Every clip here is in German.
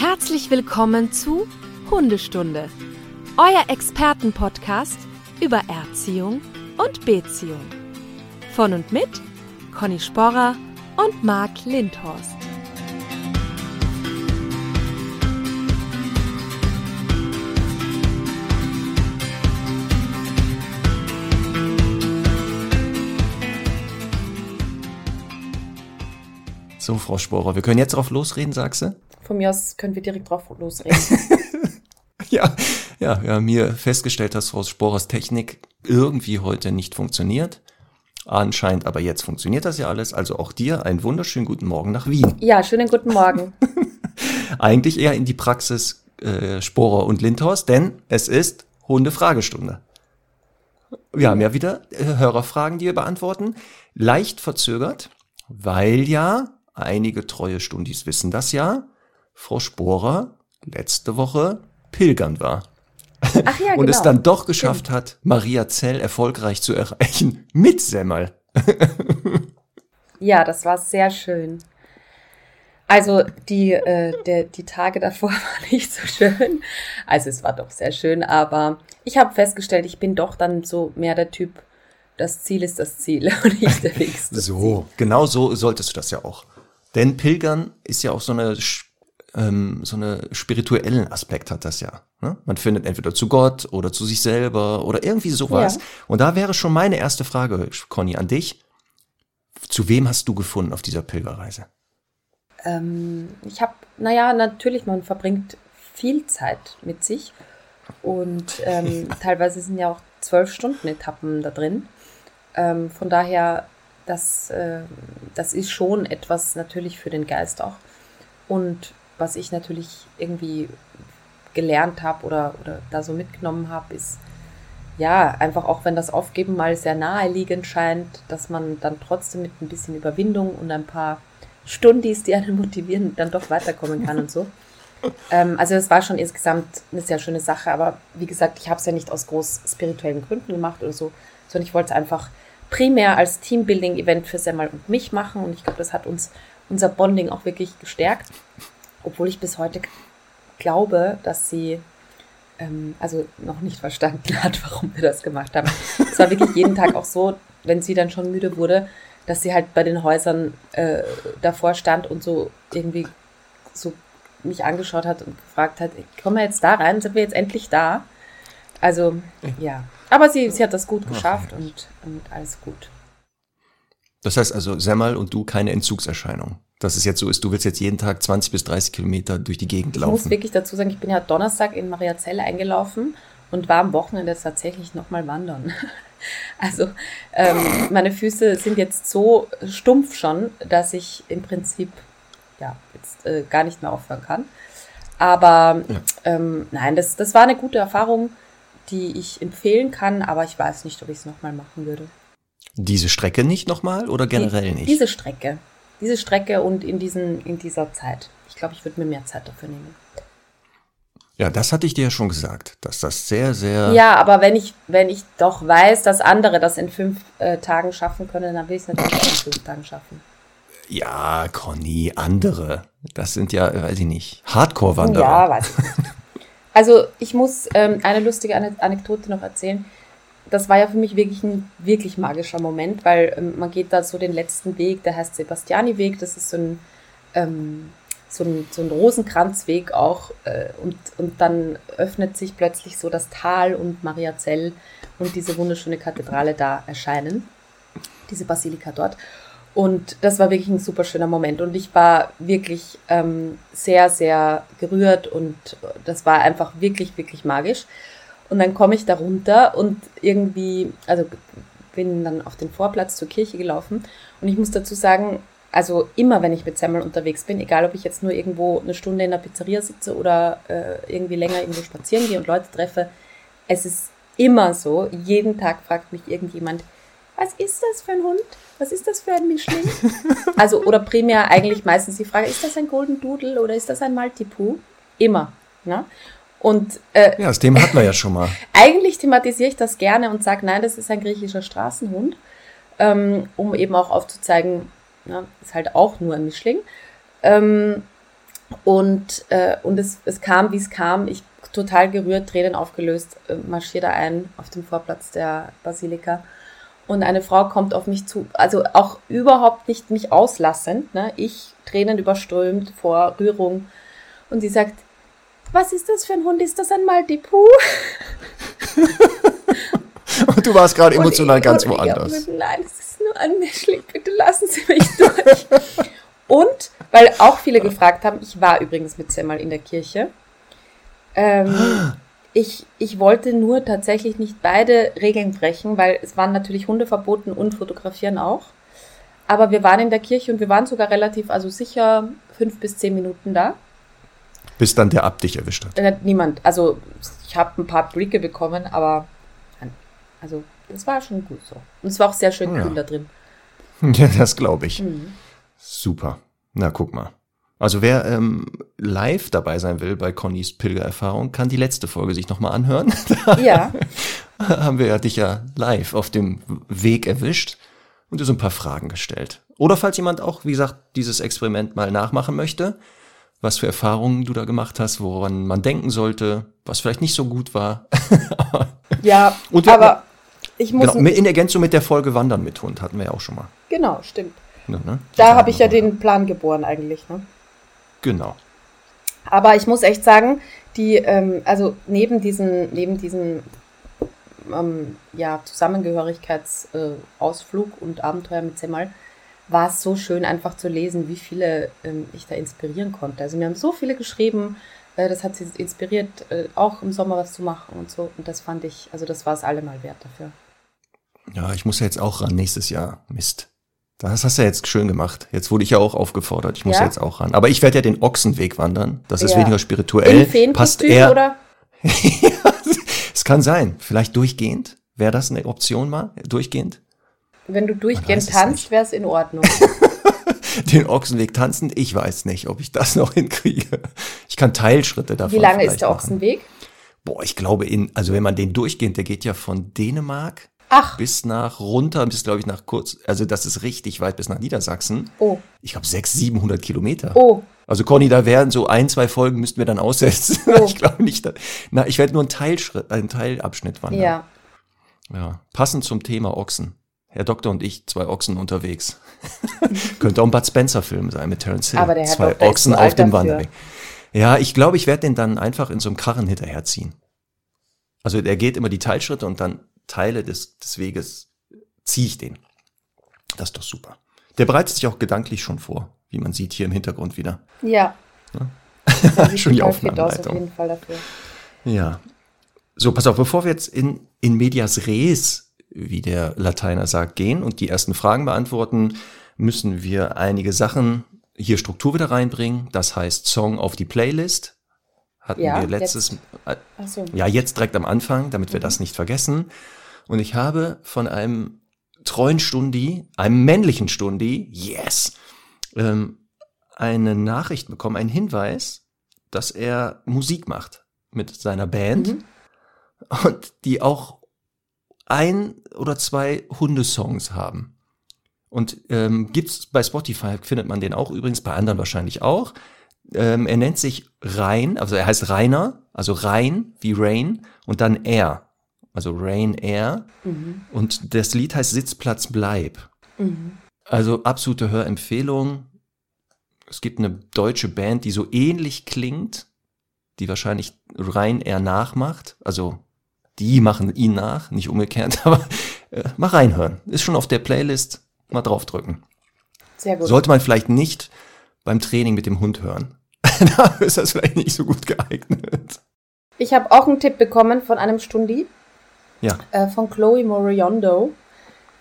Herzlich willkommen zu Hundestunde, euer Expertenpodcast über Erziehung und Beziehung. Von und mit Conny Sporrer und Marc Lindhorst. So, Frau Sporer, wir können jetzt drauf losreden, sagst du? Von mir aus können wir direkt drauf losreden. ja, ja, wir haben hier festgestellt, dass Frau Sporers Technik irgendwie heute nicht funktioniert. Anscheinend, aber jetzt funktioniert das ja alles. Also auch dir einen wunderschönen guten Morgen nach Wien. Ja, schönen guten Morgen. Eigentlich eher in die Praxis äh, Sporer und Lindhorst, denn es ist Hundefragestunde. Wir haben ja wieder äh, Hörerfragen, die wir beantworten. Leicht verzögert, weil ja einige treue Stundis wissen das ja. Frau Sporer letzte Woche pilgern war. Ach ja, und genau. es dann doch geschafft hat, Maria Zell erfolgreich zu erreichen mit Semmel. ja, das war sehr schön. Also die, äh, der, die Tage davor waren nicht so schön. Also es war doch sehr schön, aber ich habe festgestellt, ich bin doch dann so mehr der Typ, das Ziel ist das Ziel und nicht der Weg. So, Ziel. genau so solltest du das ja auch. Denn Pilgern ist ja auch so eine ähm, so eine spirituellen Aspekt hat das ja. Ne? Man findet entweder zu Gott oder zu sich selber oder irgendwie sowas. Ja. Und da wäre schon meine erste Frage, Conny, an dich. Zu wem hast du gefunden auf dieser Pilgerreise? Ähm, ich habe, naja, natürlich, man verbringt viel Zeit mit sich und ähm, teilweise sind ja auch zwölf Stunden Etappen da drin. Ähm, von daher, das, äh, das ist schon etwas natürlich für den Geist auch. Und was ich natürlich irgendwie gelernt habe oder, oder da so mitgenommen habe, ist, ja, einfach auch wenn das Aufgeben mal sehr naheliegend scheint, dass man dann trotzdem mit ein bisschen Überwindung und ein paar Stundis, die einen motivieren, dann doch weiterkommen kann und so. ähm, also es war schon insgesamt eine sehr schöne Sache, aber wie gesagt, ich habe es ja nicht aus groß spirituellen Gründen gemacht oder so, sondern ich wollte es einfach primär als Teambuilding-Event für Semmel und mich machen und ich glaube, das hat uns unser Bonding auch wirklich gestärkt obwohl ich bis heute glaube, dass sie ähm, also noch nicht verstanden hat, warum wir das gemacht haben. Es war wirklich jeden Tag auch so, wenn sie dann schon müde wurde, dass sie halt bei den Häusern äh, davor stand und so irgendwie so mich angeschaut hat und gefragt hat, kommen wir jetzt da rein, sind wir jetzt endlich da? Also, ja. Aber sie, sie hat das gut geschafft und, und alles gut. Das heißt also, Semmel und du keine Entzugserscheinung dass es jetzt so ist, du willst jetzt jeden Tag 20 bis 30 Kilometer durch die Gegend laufen. Ich muss wirklich dazu sagen, ich bin ja Donnerstag in Mariazell eingelaufen und war am Wochenende tatsächlich nochmal wandern. Also ähm, meine Füße sind jetzt so stumpf schon, dass ich im Prinzip ja jetzt äh, gar nicht mehr aufhören kann. Aber ja. ähm, nein, das, das war eine gute Erfahrung, die ich empfehlen kann, aber ich weiß nicht, ob ich es nochmal machen würde. Diese Strecke nicht nochmal oder generell die, nicht? Diese Strecke diese Strecke und in, diesen, in dieser Zeit. Ich glaube, ich würde mir mehr Zeit dafür nehmen. Ja, das hatte ich dir ja schon gesagt, dass das sehr, sehr. Ja, aber wenn ich, wenn ich doch weiß, dass andere das in fünf äh, Tagen schaffen können, dann will ich es natürlich auch in fünf Tagen schaffen. Ja, Conny, andere. Das sind ja, weiß ich nicht, Hardcore-Wanderer. Ja, weiß ich. Also ich muss ähm, eine lustige Anekdote noch erzählen das war ja für mich wirklich ein wirklich magischer Moment, weil ähm, man geht da so den letzten Weg, der heißt Sebastiani-Weg, das ist so ein, ähm, so ein, so ein Rosenkranzweg auch äh, und, und dann öffnet sich plötzlich so das Tal und Mariazell und diese wunderschöne Kathedrale da erscheinen, diese Basilika dort. Und das war wirklich ein super schöner Moment und ich war wirklich ähm, sehr, sehr gerührt und das war einfach wirklich, wirklich magisch. Und dann komme ich da runter und irgendwie, also bin dann auf den Vorplatz zur Kirche gelaufen. Und ich muss dazu sagen, also immer wenn ich mit Semmel unterwegs bin, egal ob ich jetzt nur irgendwo eine Stunde in der Pizzeria sitze oder äh, irgendwie länger irgendwo spazieren gehe und Leute treffe, es ist immer so, jeden Tag fragt mich irgendjemand, was ist das für ein Hund? Was ist das für ein Mischling? also, oder primär eigentlich meistens die Frage, ist das ein Golden Doodle oder ist das ein Maltipoo? Immer. Ne? Und, äh, ja, das Thema hatten wir ja schon mal. Eigentlich thematisiere ich das gerne und sage, nein, das ist ein griechischer Straßenhund, ähm, um eben auch aufzuzeigen, na, ist halt auch nur ein Mischling. Ähm, Und, äh, und es, es kam, wie es kam. Ich total gerührt, Tränen aufgelöst, äh, marschiere da ein auf dem Vorplatz der Basilika. Und eine Frau kommt auf mich zu, also auch überhaupt nicht mich auslassend, ne? ich Tränen überströmt vor Rührung. Und sie sagt, was ist das für ein Hund? Ist das ein Maltipu? und du warst gerade emotional ich, ganz woanders. Ich, nein, es ist nur ein Mischling, bitte lassen Sie mich durch. und, weil auch viele gefragt haben, ich war übrigens mit Semmel in der Kirche. Ähm, ich, ich wollte nur tatsächlich nicht beide Regeln brechen, weil es waren natürlich Hunde verboten und Fotografieren auch. Aber wir waren in der Kirche und wir waren sogar relativ, also sicher fünf bis zehn Minuten da. Bis dann der Abt dich erwischt hat. Niemand. Also ich habe ein paar Blicke bekommen, aber also das war schon gut so. Und es war auch sehr schön Ja. kühl da drin. Ja, das glaube ich. Mhm. Super. Na, guck mal. Also wer ähm, live dabei sein will bei Connys Pilgererfahrung, kann die letzte Folge sich nochmal anhören. Ja, Da haben wir ja dich ja live auf dem Weg erwischt und dir so ein paar Fragen gestellt. Oder falls jemand auch, wie gesagt, dieses Experiment mal nachmachen möchte, was für Erfahrungen du da gemacht hast, woran man denken sollte, was vielleicht nicht so gut war. ja, Und aber ich muss. genau, in Ergänzung mit der Folge Wandern mit Hund hatten wir ja auch schon mal. genau, stimmt. Ne, ne? Die Da habe ich ja den Plan geboren eigentlich. Ne? Genau. Aber ich muss echt sagen, die, ähm, also neben diesen, neben diesen ähm, ja, Zusammengehörigkeitsausflug äh, und Abenteuer mit Semmal, war es so schön, einfach zu lesen, wie viele ähm, ich da inspirieren konnte. Also mir haben so viele geschrieben, äh, das hat sie inspiriert, äh, auch im Sommer was zu machen und so. Und das fand ich, also das war es allemal wert dafür. Ja, ich muss ja jetzt auch ran nächstes Jahr. Mist. Das hast du ja jetzt schön gemacht. Jetzt wurde ich ja auch aufgefordert. Ich muss Ja? ja? jetzt auch ran. Aber ich werde ja den Ochsenweg wandern. Das ist weniger spirituell. Im Passt eher. oder? es kann sein. Vielleicht durchgehend. Wäre das eine Option mal? Durchgehend? Wenn du durchgehend tanzt, wäre es in Ordnung. Den Ochsenweg tanzen? Ich weiß nicht, ob ich das noch hinkriege. Ich kann Teilschritte davon. Wie lange ist der machen. Ochsenweg? Boah, ich glaube in, also wenn man den durchgehend, der geht ja von Dänemark Ach, bis nach runter, bis glaube ich nach kurz, also das ist richtig weit bis nach Niedersachsen. oh, Ich glaube 600, 700 Kilometer. oh, Also Conny, da wären so ein, zwei Folgen müssten wir dann aussetzen. Oh. Ich glaube nicht. da- Na, ich werde nur einen Teilschritt, einen Teilabschnitt wandern. ja. ja. Passend zum Thema Ochsen. Herr Doktor und ich, zwei Ochsen unterwegs. Könnte auch ein Bud Spencer-Film sein mit Terence Hill. Aber der Herr zwei Doktor Ochsen auf dem. Wanderweg. Ja, ich glaube, ich werde den dann einfach in so einem Karren hinterherziehen. Also der geht immer die Teilschritte und dann Teile des, des Weges ziehe ich den. Das ist doch super. Der bereitet sich auch gedanklich schon vor, wie man sieht hier im Hintergrund wieder. Ja. Sieht Schon die aus, auf Aufnahmeleitung. jeden Fall dafür. Ja. So, pass auf, bevor wir jetzt in, in medias res, wie der Lateiner sagt, gehen und die ersten Fragen beantworten, müssen wir einige Sachen hier Struktur wieder reinbringen. Das heißt Song auf die Playlist. Hatten Ja, wir letztes, äh, Ach so. ja, jetzt direkt am Anfang, damit wir das nicht vergessen. Und ich habe von einem treuen Stundi, einem männlichen Stundi, yes, ähm, eine Nachricht bekommen, einen Hinweis, dass er Musik macht mit seiner Band Mhm. und die auch ein oder zwei Hundesongs haben. Und ähm, gibt's bei Spotify, findet man den auch, übrigens bei anderen wahrscheinlich auch. Ähm, er nennt sich Rein, also er heißt Rainer, also Rein wie Rain und dann Air, also Rain Air. Mhm. Und das Lied heißt Sitzplatz bleib. Mhm. Also absolute Hörempfehlung. Es gibt eine deutsche Band, die so ähnlich klingt, die wahrscheinlich rein eher nachmacht. Also die machen ihn nach, nicht umgekehrt, aber äh, mal reinhören. Ist schon auf der Playlist, mal draufdrücken. Sehr gut. Sollte man vielleicht nicht beim Training mit dem Hund hören. da ist das vielleicht nicht so gut geeignet. Ich habe auch einen Tipp bekommen von einem Stundi, Ja, äh, von Chloe Moriondo.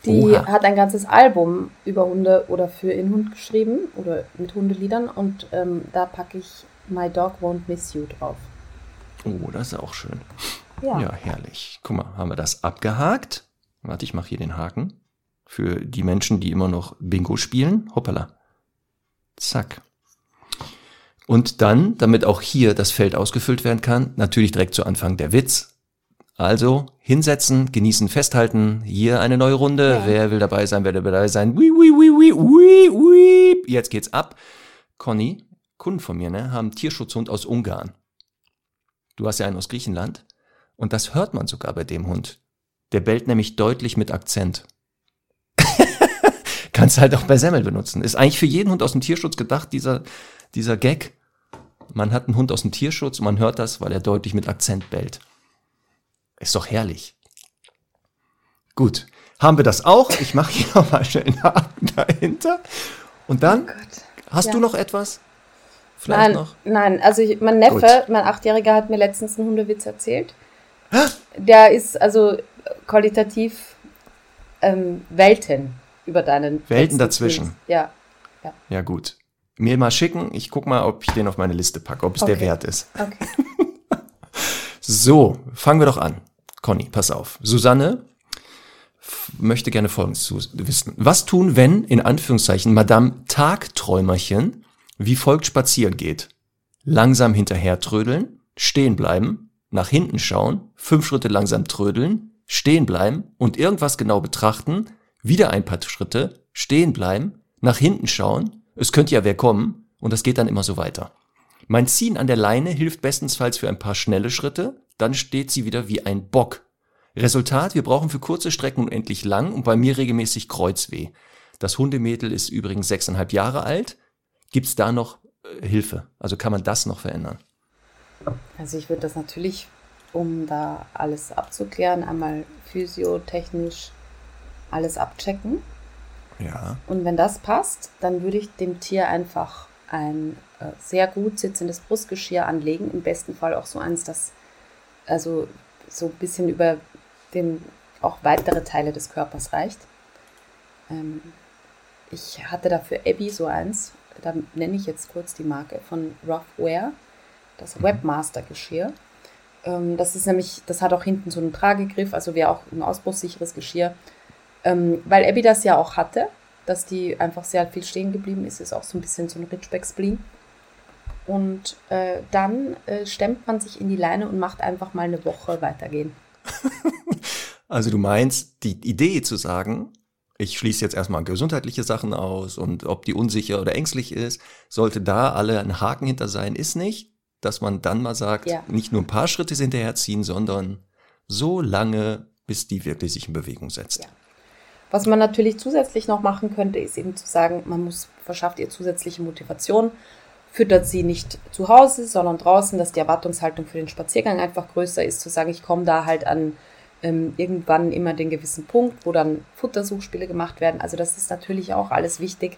Die Oha. hat ein ganzes Album über Hunde oder für ihren Hund geschrieben oder mit Hundeliedern und ähm, da packe ich My Dog Won't Miss You drauf. oh, das ist auch schön. Ja. Ja, herrlich. Guck mal, haben wir das abgehakt? Warte, ich mache hier den Haken. Für die Menschen, die immer noch Bingo spielen. Hoppala. Zack. Und dann, damit auch hier das Feld ausgefüllt werden kann, natürlich direkt zu Anfang der Witz. Also hinsetzen, genießen, festhalten. Hier eine neue Runde. Ja. Wer will dabei sein? Wer will dabei sein? Wii, wii, wii, wii, wii, wii. Jetzt geht's ab. Conny, Kunden von mir, ne, haben Tierschutzhund aus Ungarn. Du hast ja einen aus Griechenland. Und das hört man sogar bei dem Hund. Der bellt nämlich deutlich mit Akzent. Kannst halt auch bei Semmel benutzen. Ist eigentlich für jeden Hund aus dem Tierschutz gedacht, dieser, dieser Gag. Man hat einen Hund aus dem Tierschutz und man hört das, weil er deutlich mit Akzent bellt. Ist doch herrlich. Gut, haben wir das auch. Ich mache hier nochmal schnell einen Haken dahinter. Und dann, Oh hast Ja. du noch etwas? Vielleicht Nein, noch? nein, also ich, mein Neffe, Gut. mein Achtjähriger, hat mir letztens einen Hundewitz erzählt. Der ist also qualitativ ähm, Welten über deinen. Welten dazwischen. Tweet. Ja. Ja, gut. Mir mal schicken. Ich guck mal, ob ich den auf meine Liste packe, ob es der Okay. wert ist. Okay. So, fangen wir doch an. Conny, pass auf. Susanne möchte gerne Folgendes zu wissen. Was tun, wenn, in Anführungszeichen, Madame Tagträumerchen wie folgt spazieren geht? Langsam hinterher trödeln, stehen bleiben, nach hinten schauen, fünf Schritte langsam trödeln, stehen bleiben und irgendwas genau betrachten, wieder ein paar Schritte, stehen bleiben, nach hinten schauen, es könnte ja wer kommen und das geht dann immer so weiter. Mein Ziehen an der Leine hilft bestensfalls für ein paar schnelle Schritte, dann steht sie wieder wie ein Bock. Resultat, wir brauchen für kurze Strecken unendlich lang und bei mir regelmäßig Kreuzweh. Das Hundemädel ist übrigens sechseinhalb Jahre alt. Gibt's da noch äh, Hilfe? Also kann man das noch verändern? Also ich würde das natürlich, um da alles abzuklären, einmal physiotechnisch alles abchecken. Ja. Und wenn das passt, dann würde ich dem Tier einfach ein äh, sehr gut sitzendes Brustgeschirr anlegen. Im besten Fall auch so eins, das also so ein bisschen über den auch weitere Teile des Körpers reicht. Ähm, ich hatte dafür Abby so eins, da nenne ich jetzt kurz die Marke von Roughwear, das Webmaster-Geschirr. Ähm, das ist nämlich, das hat auch hinten so einen Tragegriff, also wäre auch ein ausbruchssicheres Geschirr. Ähm, weil Abby das ja auch hatte, dass die einfach sehr viel stehen geblieben ist, ist auch so ein bisschen so ein Ridgeback-Spleen. Und äh, dann äh, stemmt man sich in die Leine und macht einfach mal eine Woche weitergehen. Also du meinst, die Idee zu sagen, ich schließe jetzt erstmal gesundheitliche Sachen aus und ob die unsicher oder ängstlich ist, sollte da alle ein Haken hinter sein, ist nicht, dass man dann mal sagt, Ja. nicht nur ein paar Schritte hinterherziehen, sondern so lange, bis die wirklich sich in Bewegung setzt. Ja. Was man natürlich zusätzlich noch machen könnte, ist eben zu sagen, man muss, verschafft ihr zusätzliche Motivation, füttert sie nicht zu Hause, sondern draußen, dass die Erwartungshaltung für den Spaziergang einfach größer ist, zu sagen, ich komme da halt an ähm, irgendwann immer den gewissen Punkt, wo dann Futtersuchspiele gemacht werden. Also das ist natürlich auch alles wichtig.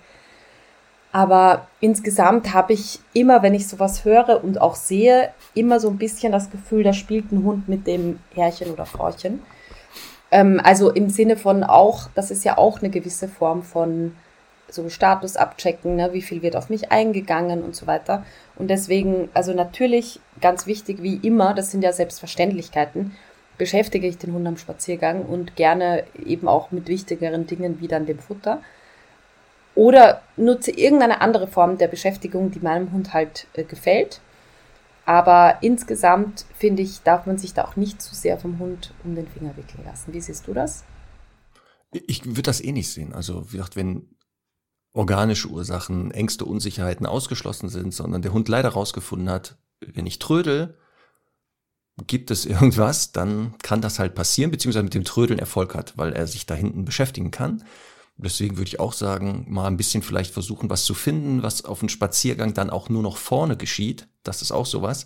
Aber insgesamt habe ich immer, wenn ich sowas höre und auch sehe, immer so ein bisschen das Gefühl, da spielt ein Hund mit dem Herrchen oder Frauchen. Ähm, also im Sinne von auch, das ist ja auch eine gewisse Form von so Status abchecken, ne? wie viel wird auf mich eingegangen und so weiter. Und deswegen, also natürlich ganz wichtig wie immer, das sind ja Selbstverständlichkeiten, beschäftige ich den Hund am Spaziergang und gerne eben auch mit wichtigeren Dingen wie dann dem Futter. Oder nutze irgendeine andere Form der Beschäftigung, die meinem Hund halt äh, gefällt. Aber insgesamt finde ich, darf man sich da auch nicht zu sehr vom Hund um den Finger wickeln lassen. Wie siehst du das? Ich würde das eh nicht sehen. Also, wie gesagt, wenn organische Ursachen, Ängste, Unsicherheiten ausgeschlossen sind, sondern der Hund leider rausgefunden hat, wenn ich trödel, gibt es irgendwas, dann kann das halt passieren, beziehungsweise mit dem Trödeln Erfolg hat, weil er sich da hinten beschäftigen kann. Deswegen würde ich auch sagen, mal ein bisschen vielleicht versuchen, was zu finden, was auf dem Spaziergang dann auch nur noch vorne geschieht. Das ist auch sowas.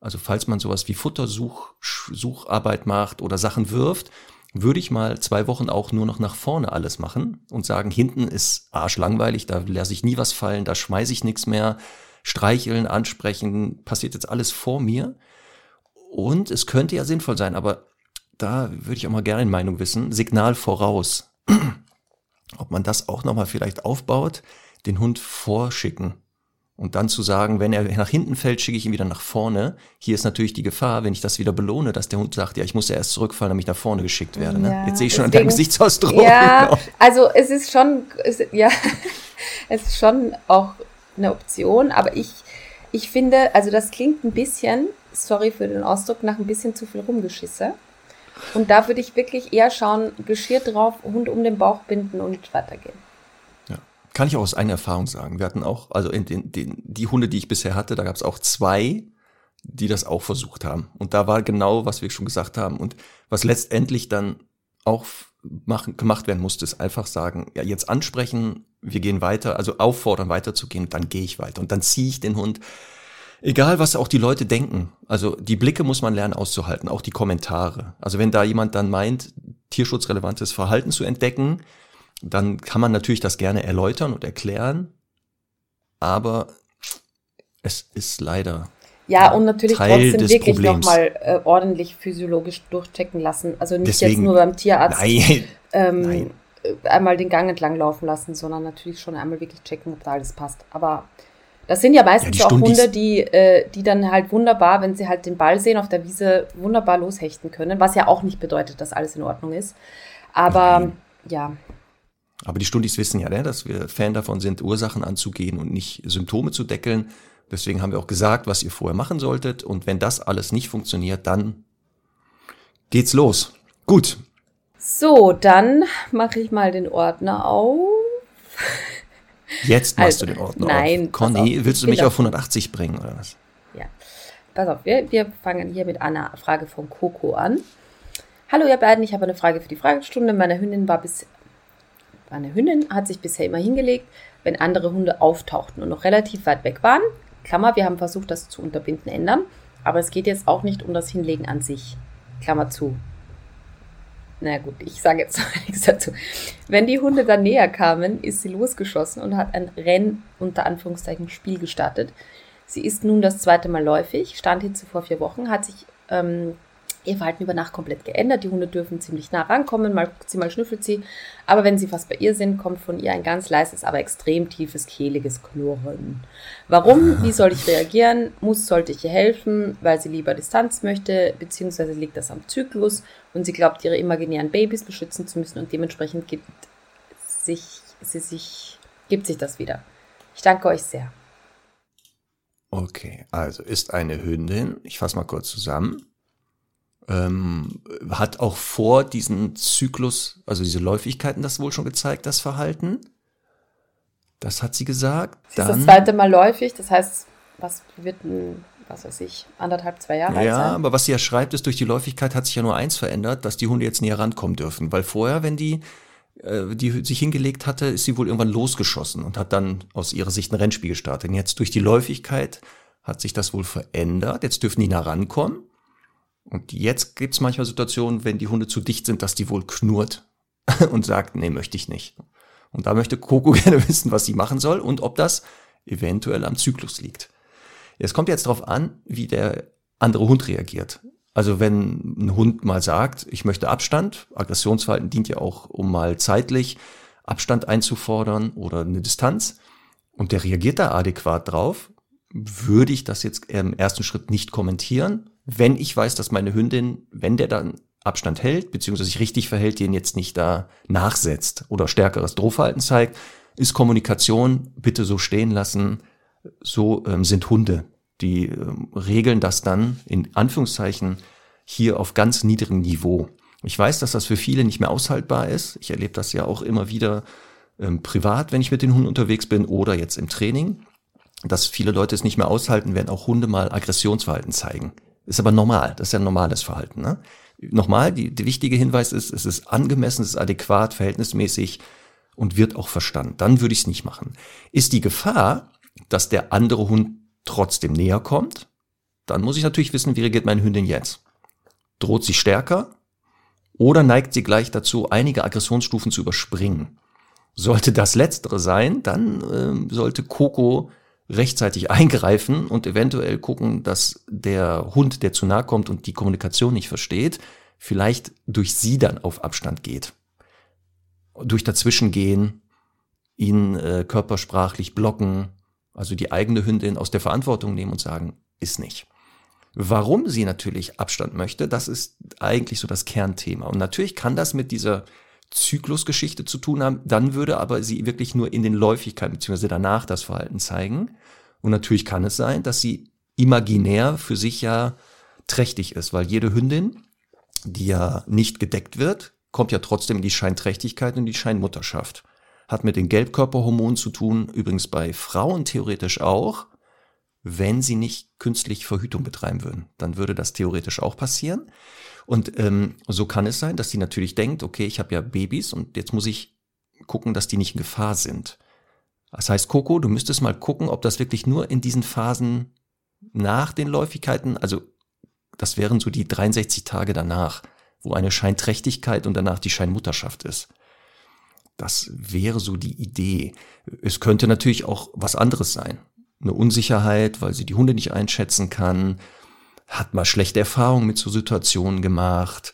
Also falls man sowas wie Futtersucharbeit macht oder Sachen wirft, würde ich mal zwei Wochen auch nur noch nach vorne alles machen und sagen, hinten ist arschlangweilig, da lasse ich nie was fallen, da schmeiße ich nichts mehr, streicheln, ansprechen, passiert jetzt alles vor mir. Und es könnte ja sinnvoll sein, aber da würde ich auch mal gerne eine Meinung wissen, Signal voraus. Ob man das auch nochmal vielleicht aufbaut, den Hund vorschicken. Und dann zu sagen, wenn er nach hinten fällt, schicke ich ihn wieder nach vorne. Hier ist natürlich die Gefahr, wenn ich das wieder belohne, dass der Hund sagt, ja, ich muss ja erst zurückfallen, damit ich nach vorne geschickt werde. Ne? Ja, Jetzt sehe ich schon an deinem deswegen- Gesichtsausdruck. Ja, Genau. also es ist schon, es, ja, es ist schon auch eine Option, aber ich, ich finde, also das klingt ein bisschen, sorry für den Ausdruck, nach ein bisschen zu viel Rumgeschisse. Und da würde ich wirklich eher schauen, Geschirr drauf, Hund um den Bauch binden und weitergehen. Kann ich auch aus eigener Erfahrung sagen. Wir hatten auch, also in den, den, die Hunde, die ich bisher hatte, da gab es auch zwei, die das auch versucht haben. Und da war genau, was wir schon gesagt haben. Und was letztendlich dann auch machen, gemacht werden musste, ist einfach sagen, ja, jetzt ansprechen, wir gehen weiter, also auffordern, weiterzugehen, dann gehe ich weiter. Und dann ziehe ich den Hund, egal was auch die Leute denken. Also die Blicke muss man lernen auszuhalten, auch die Kommentare. Also wenn da jemand dann meint, tierschutzrelevantes Verhalten zu entdecken, dann kann man natürlich das gerne erläutern und erklären, aber es ist leider ja, und natürlich Teil trotzdem wirklich nochmal äh, ordentlich physiologisch durchchecken lassen. Also nicht Deswegen, jetzt nur beim Tierarzt nein, ähm, nein. Äh, einmal den Gang entlang laufen lassen, sondern natürlich schon einmal wirklich checken, ob da alles passt. Aber das sind ja meistens ja, auch Hunde, die, äh, die dann halt wunderbar, wenn sie halt den Ball sehen auf der Wiese, wunderbar loshechten können, was ja auch nicht bedeutet, dass alles in Ordnung ist. Aber nein. ja. Aber die Stundis wissen ja, ne, dass wir Fan davon sind, Ursachen anzugehen und nicht Symptome zu deckeln. Deswegen haben wir auch gesagt, was ihr vorher machen solltet. Und wenn das alles nicht funktioniert, dann geht's los. Gut. So, dann mache ich mal den Ordner auf. Jetzt machst also, du den Ordner nein, auf. Conny, willst du mich auf 180 bringen oder was? Ja. Pass auf, wir, wir fangen hier mit einer Frage von Coco an. Hallo ihr beiden, ich habe eine Frage für die Fragestunde. Meine Hündin war bis meine Hündin hat sich bisher immer hingelegt, wenn andere Hunde auftauchten und noch relativ weit weg waren. Klammer, wir haben versucht, das zu unterbinden, ändern. Aber es geht jetzt auch nicht um das Hinlegen an sich. Klammer zu. Na gut, ich sage jetzt noch nichts dazu. Wenn die Hunde dann näher kamen, ist sie losgeschossen und hat ein Renn unter Anführungszeichen Spiel gestartet. Sie ist nun das zweite Mal läufig, stand hier zuvor vier Wochen, hat sich ähm, ihr Verhalten über Nacht komplett geändert. Die Hunde dürfen ziemlich nah rankommen, mal guckt sie, mal schnüffelt sie. Aber wenn sie fast bei ihr sind, kommt von ihr ein ganz leises, aber extrem tiefes, kehliges Knurren. Warum? Wie soll ich reagieren? Muss, sollte ich ihr helfen, weil sie lieber Distanz möchte, beziehungsweise liegt das am Zyklus und sie glaubt, ihre imaginären Babys beschützen zu müssen und dementsprechend gibt sich, sie sich, gibt sich das wieder. Ich danke euch sehr. Okay, also ist eine Hündin, ich fasse mal kurz zusammen, ähm, hat auch vor diesen Zyklus, also diese Läufigkeiten, das wohl schon gezeigt, das Verhalten. Das hat sie gesagt. Dann, ist das zweite Mal läufig, das heißt, was wird ein, was weiß ich, anderthalb, zwei Jahre alt Ja, sein? aber was sie ja schreibt, ist, durch die Läufigkeit hat sich ja nur eins verändert, dass die Hunde jetzt näher rankommen dürfen. Weil vorher, wenn die, äh, die sich hingelegt hatte, ist sie wohl irgendwann losgeschossen und hat dann aus ihrer Sicht ein Rennspiel gestartet. Und jetzt durch die Läufigkeit hat sich das wohl verändert. Jetzt dürfen die nah rankommen. Und jetzt gibt es manchmal Situationen, wenn die Hunde zu dicht sind, dass die wohl knurrt und sagt, nee, möchte ich nicht. Und da möchte Coco gerne wissen, was sie machen soll und ob das eventuell am Zyklus liegt. Es kommt jetzt darauf an, wie der andere Hund reagiert. Also wenn ein Hund mal sagt, ich möchte Abstand, Aggressionsverhalten dient ja auch, um mal zeitlich Abstand einzufordern oder eine Distanz, und der reagiert da adäquat drauf, würde ich das jetzt im ersten Schritt nicht kommentieren, wenn ich weiß, dass meine Hündin, wenn der dann Abstand hält, beziehungsweise sich richtig verhält, den jetzt nicht da nachsetzt oder stärkeres Drohverhalten zeigt, ist Kommunikation bitte so stehen lassen. So ähm, sind Hunde. Die ähm, regeln das dann in Anführungszeichen hier auf ganz niedrigem Niveau. Ich weiß, dass das für viele nicht mehr aushaltbar ist. Ich erlebe das ja auch immer wieder ähm, privat, wenn ich mit den Hunden unterwegs bin oder jetzt im Training, dass viele Leute es nicht mehr aushalten, wenn auch Hunde mal Aggressionsverhalten zeigen. Ist aber normal, das ist ja ein normales Verhalten. Ne? Nochmal, die, die wichtige Hinweis ist, es ist angemessen, es ist adäquat, verhältnismäßig und wird auch verstanden. Dann würde ich es nicht machen. Ist die Gefahr, dass der andere Hund trotzdem näher kommt, dann muss ich natürlich wissen, wie reagiert meine Hündin jetzt. Droht sie stärker oder neigt sie gleich dazu, einige Aggressionsstufen zu überspringen? Sollte das Letztere sein, dann äh, sollte Coco rechtzeitig eingreifen und eventuell gucken, dass der Hund, der zu nahe kommt und die Kommunikation nicht versteht, vielleicht durch sie dann auf Abstand geht. Durch dazwischengehen, ihn äh, körpersprachlich blocken, also die eigene Hündin aus der Verantwortung nehmen und sagen, ist nicht. Warum sie natürlich Abstand möchte, das ist eigentlich so das Kernthema. Und natürlich kann das mit dieser Zyklusgeschichte zu tun haben, dann würde aber sie wirklich nur in den Läufigkeiten bzw. danach das Verhalten zeigen. Und natürlich kann es sein, dass sie imaginär für sich ja trächtig ist, weil jede Hündin, die ja nicht gedeckt wird, kommt ja trotzdem in die Scheinträchtigkeit und die Scheinmutterschaft. hat mit den Gelbkörperhormonen zu tun, übrigens bei Frauen theoretisch auch, wenn sie nicht künstlich Verhütung betreiben würden. Dann würde das theoretisch auch passieren. Und ähm, so kann es sein, dass sie natürlich denkt, okay, ich habe ja Babys und jetzt muss ich gucken, dass die nicht in Gefahr sind. Das heißt, Coco, du müsstest mal gucken, ob das wirklich nur in diesen Phasen nach den Läufigkeiten, also das wären so die 63 Tage danach, wo eine Scheinträchtigkeit und danach die Scheinmutterschaft ist. Das wäre so die Idee. Es könnte natürlich auch was anderes sein. Eine Unsicherheit, weil sie die Hunde nicht einschätzen kann, hat mal schlechte Erfahrungen mit so Situationen gemacht.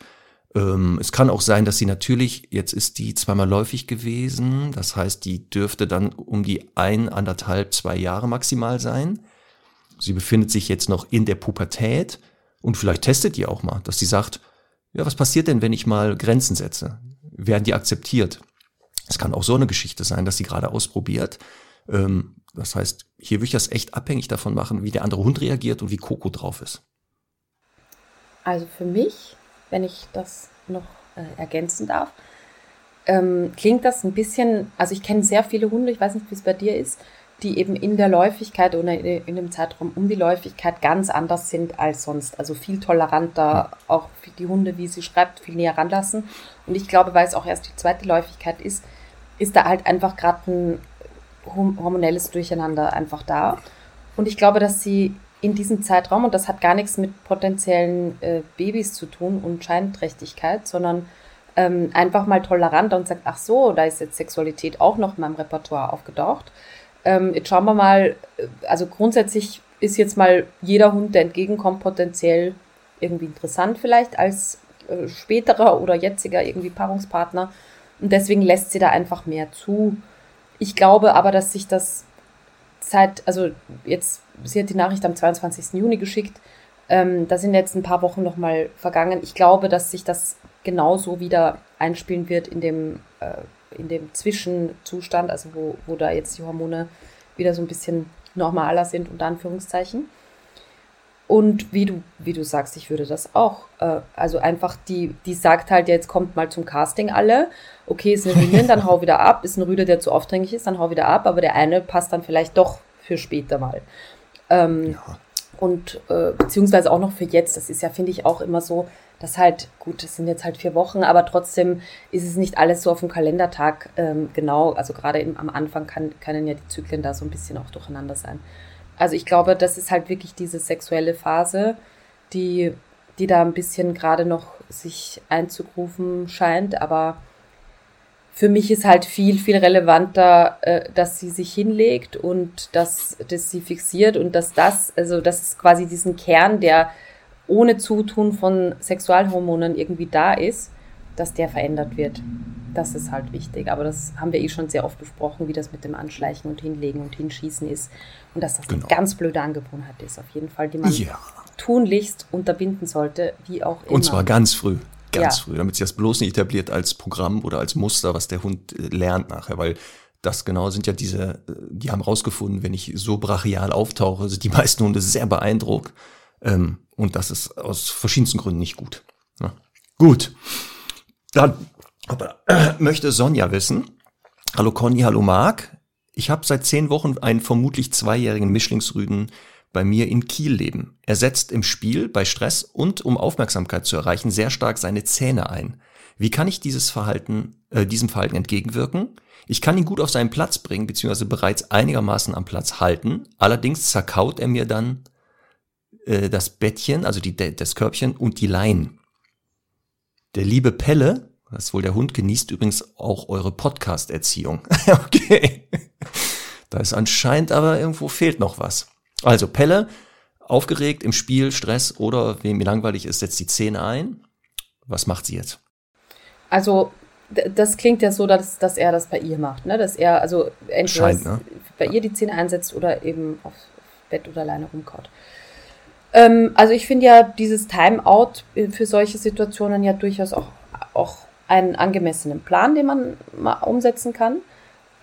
Ähm, es kann auch sein, dass sie natürlich, jetzt ist die zweimal läufig gewesen, das heißt, die dürfte dann um die ein, anderthalb, zwei Jahre maximal sein. Sie befindet sich jetzt noch in der Pubertät und vielleicht testet die auch mal, dass sie sagt, ja, was passiert denn, wenn ich mal Grenzen setze? Werden die akzeptiert? Es kann auch so eine Geschichte sein, dass sie gerade ausprobiert. Ähm, das heißt, hier würde ich das echt abhängig davon machen, wie der andere Hund reagiert und wie Coco drauf ist. Also für mich, wenn ich das noch äh, ergänzen darf, ähm, klingt das ein bisschen, also ich kenne sehr viele Hunde, ich weiß nicht, wie es bei dir ist, die eben in der Läufigkeit oder in dem Zeitraum um die Läufigkeit ganz anders sind als sonst. Also viel toleranter, auch die Hunde, wie sie schreibt, viel näher ranlassen. Und ich glaube, weil es auch erst die zweite Läufigkeit ist, ist da halt einfach gerade ein hormonelles Durcheinander einfach da. Und ich glaube, dass sie in diesem Zeitraum, und das hat gar nichts mit potenziellen äh, Babys zu tun und Scheinträchtigkeit, sondern ähm, einfach mal toleranter und sagt, ach so, da ist jetzt Sexualität auch noch in meinem Repertoire aufgetaucht ähm, jetzt schauen wir mal, äh, also grundsätzlich ist jetzt mal jeder Hund, der entgegenkommt, potenziell irgendwie interessant vielleicht als äh, späterer oder jetziger irgendwie Paarungspartner. Und deswegen lässt sie da einfach mehr zu. Ich glaube aber, dass sich das seit, also jetzt, sie hat die Nachricht am 22. Juni geschickt, ähm, da sind jetzt ein paar Wochen nochmal vergangen. Ich glaube, dass sich das genauso wieder einspielen wird in dem äh, in dem Zwischenzustand, also wo, wo da jetzt die Hormone wieder so ein bisschen normaler sind, unter Anführungszeichen. Und wie du, wie du sagst, ich würde das auch. Äh, also einfach, die, die sagt halt, jetzt kommt mal zum Casting alle. Okay, ist eine Hündin, dann hau wieder ab. Ist ein Rüde, der zu aufdringlich ist, dann hau wieder ab. Aber der eine passt dann vielleicht doch für später mal. Ähm, ja. Und äh, beziehungsweise auch noch für jetzt. Das ist ja, finde ich, auch immer so, das halt, gut, es sind jetzt halt vier Wochen, aber trotzdem ist es nicht alles so auf dem Kalendertag ähm, genau. Also gerade am Anfang kann, können ja die Zyklen da so ein bisschen auch durcheinander sein. Also ich glaube, das ist halt wirklich diese sexuelle Phase, die, die da ein bisschen gerade noch sich einzugrufen scheint, aber für mich ist halt viel, viel relevanter, äh, dass sie sich hinlegt und dass, dass sie fixiert und dass das, also das ist quasi diesen Kern, der ohne Zutun von Sexualhormonen irgendwie da ist, dass der verändert wird. Das ist halt wichtig. Aber das haben wir eh schon sehr oft besprochen, wie das mit dem Anschleichen und Hinlegen und Hinschießen ist. Und dass das genau. eine ganz blöde Angewohnheit ist, auf jeden Fall, die man ja. tunlichst unterbinden sollte, wie auch immer. Und zwar ganz früh. Ganz ja. früh, damit sich das bloß nicht etabliert als Programm oder als Muster, was der Hund äh, lernt nachher, weil das genau sind ja diese, äh, die haben rausgefunden, wenn ich so brachial auftauche, sind die meisten Hunde sehr beeindruckt. Ähm, und das ist aus verschiedensten Gründen nicht gut. Ja. Gut. Dann möchte Sonja wissen. Hallo Conny, hallo Marc. Ich habe seit zehn Wochen einen vermutlich zweijährigen Mischlingsrüden bei mir in Kiel leben. Er setzt im Spiel, bei Stress und um Aufmerksamkeit zu erreichen, sehr stark seine Zähne ein. Wie kann ich dieses Verhalten, äh, diesem Verhalten entgegenwirken? Ich kann ihn gut auf seinen Platz bringen, beziehungsweise bereits einigermaßen am Platz halten. Allerdings zerkaut er mir dann äh, das Bettchen, also die, das Körbchen und die Leinen. Der liebe Pelle, das ist wohl der Hund, genießt übrigens auch eure Podcast-Erziehung. okay. Da ist anscheinend aber irgendwo fehlt noch was. Also Pelle, aufgeregt im Spiel, Stress oder wem langweilig ist, setzt die Zähne ein. Was macht sie jetzt? Also das klingt ja so, dass, dass er das bei ihr macht, ne? Dass er also entweder Scheint, ne? bei ihr die Zähne einsetzt oder eben aufs Bett oder alleine rumkaut. Ähm, also ich finde ja dieses Timeout für solche Situationen ja durchaus auch, auch einen angemessenen Plan, den man mal umsetzen kann.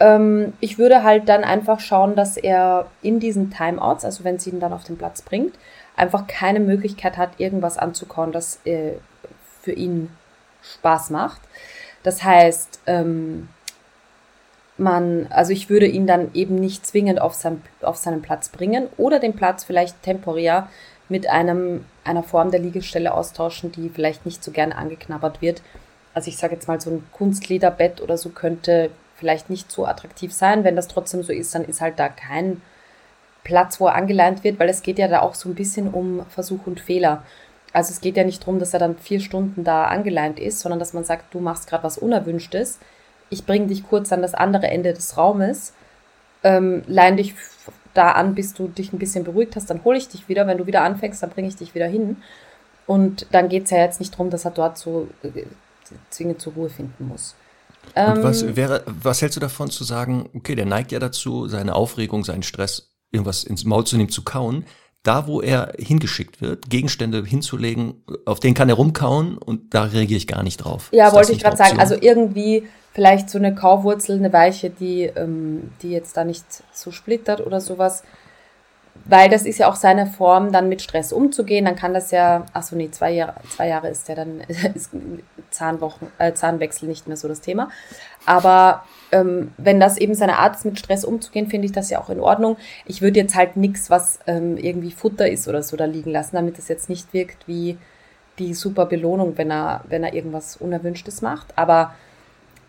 Ähm, ich würde halt dann einfach schauen, dass er in diesen Timeouts, also wenn sie ihn dann auf den Platz bringt, einfach keine Möglichkeit hat, irgendwas anzukauen, das äh, für ihn Spaß macht. Das heißt, ähm, man, also ich würde ihn dann eben nicht zwingend auf, sein, auf seinen Platz bringen oder den Platz vielleicht temporär mit einem, einer Form der Liegestelle austauschen, die vielleicht nicht so gerne angeknabbert wird. Also ich sage jetzt mal, so ein Kunstlederbett oder so könnte vielleicht nicht so attraktiv sein. Wenn das trotzdem so ist, dann ist halt da kein Platz, wo er angeleint wird, weil es geht ja da auch so ein bisschen um Versuch und Fehler. Also es geht ja nicht darum, dass er dann vier Stunden da angeleint ist, sondern dass man sagt, du machst gerade was Unerwünschtes. Ich bringe dich kurz an das andere Ende des Raumes, ähm, leine dich da an, bis du dich ein bisschen beruhigt hast, dann hole ich dich wieder. Wenn du wieder anfängst, dann bringe ich dich wieder hin. Und dann geht es ja jetzt nicht darum, dass er dort so äh, zwingend zur Ruhe finden muss. Und was ähm, wäre, was hältst du davon zu sagen, okay, der neigt ja dazu, seine Aufregung, seinen Stress, irgendwas ins Maul zu nehmen, zu kauen. Da, wo er hingeschickt wird, Gegenstände hinzulegen, auf den kann er rumkauen und da reagiere ich gar nicht drauf. Ja, Ist wollte ich gerade sagen. Also irgendwie vielleicht so eine Kauwurzel, eine Weiche, die, ähm, die jetzt da nicht so splittert oder sowas weil das ist ja auch seine Form, dann mit Stress umzugehen. Dann kann das ja, ach so, nee, zwei Jahre, zwei Jahre ist ja dann ist Zahnwochen, äh, Zahnwechsel nicht mehr so das Thema. Aber ähm, wenn das eben seine Art ist, mit Stress umzugehen, finde ich das ja auch in Ordnung. Ich würde jetzt halt nichts, was ähm, irgendwie Futter ist oder so, da liegen lassen, damit es jetzt nicht wirkt wie die super Belohnung, wenn er, wenn er irgendwas Unerwünschtes macht. Aber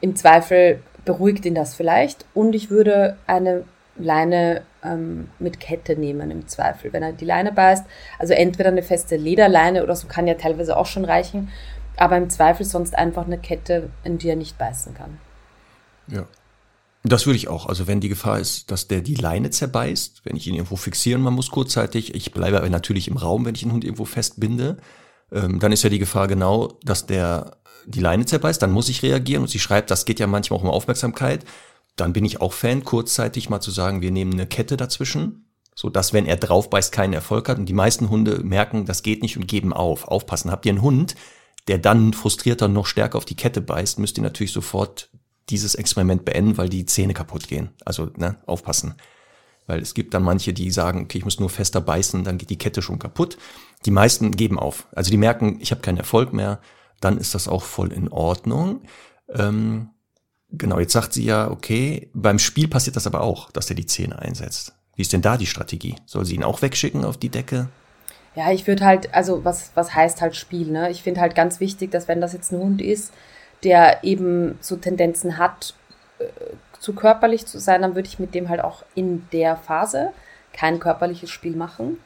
im Zweifel beruhigt ihn das vielleicht. Und ich würde eine Leine ähm, mit Kette nehmen im Zweifel, wenn er die Leine beißt. Also entweder eine feste Lederleine oder so kann ja teilweise auch schon reichen, aber im Zweifel sonst einfach eine Kette, in die er nicht beißen kann. Ja. Das würde ich auch. Also wenn die Gefahr ist, dass der die Leine zerbeißt, wenn ich ihn irgendwo fixieren man muss kurzzeitig, ich bleibe aber natürlich im Raum, wenn ich den Hund irgendwo festbinde, ähm, dann ist ja die Gefahr genau, dass der die Leine zerbeißt, dann muss ich reagieren und sie schreibt, das geht ja manchmal auch um Aufmerksamkeit dann bin ich auch Fan, kurzzeitig mal zu sagen, wir nehmen eine Kette dazwischen, so dass wenn er drauf beißt, keinen Erfolg hat. Und die meisten Hunde merken, das geht nicht und geben auf. Aufpassen. Habt ihr einen Hund, der dann frustrierter noch stärker auf die Kette beißt, müsst ihr natürlich sofort dieses Experiment beenden, weil die Zähne kaputt gehen. Also ne, aufpassen. Weil es gibt dann manche, die sagen, okay, ich muss nur fester beißen, dann geht die Kette schon kaputt. Die meisten geben auf. Also die merken, ich habe keinen Erfolg mehr, dann ist das auch voll in Ordnung. Ähm, Genau, jetzt sagt sie ja, okay, beim Spiel passiert das aber auch, dass er die Zähne einsetzt. Wie ist denn da die Strategie? Soll sie ihn auch wegschicken auf die Decke? Ja, ich würde halt, also was, was heißt halt Spiel, ne? Ich finde halt ganz wichtig, dass wenn das jetzt ein Hund ist, der eben so Tendenzen hat, äh, zu körperlich zu sein, dann würde ich mit dem halt auch in der Phase kein körperliches Spiel machen.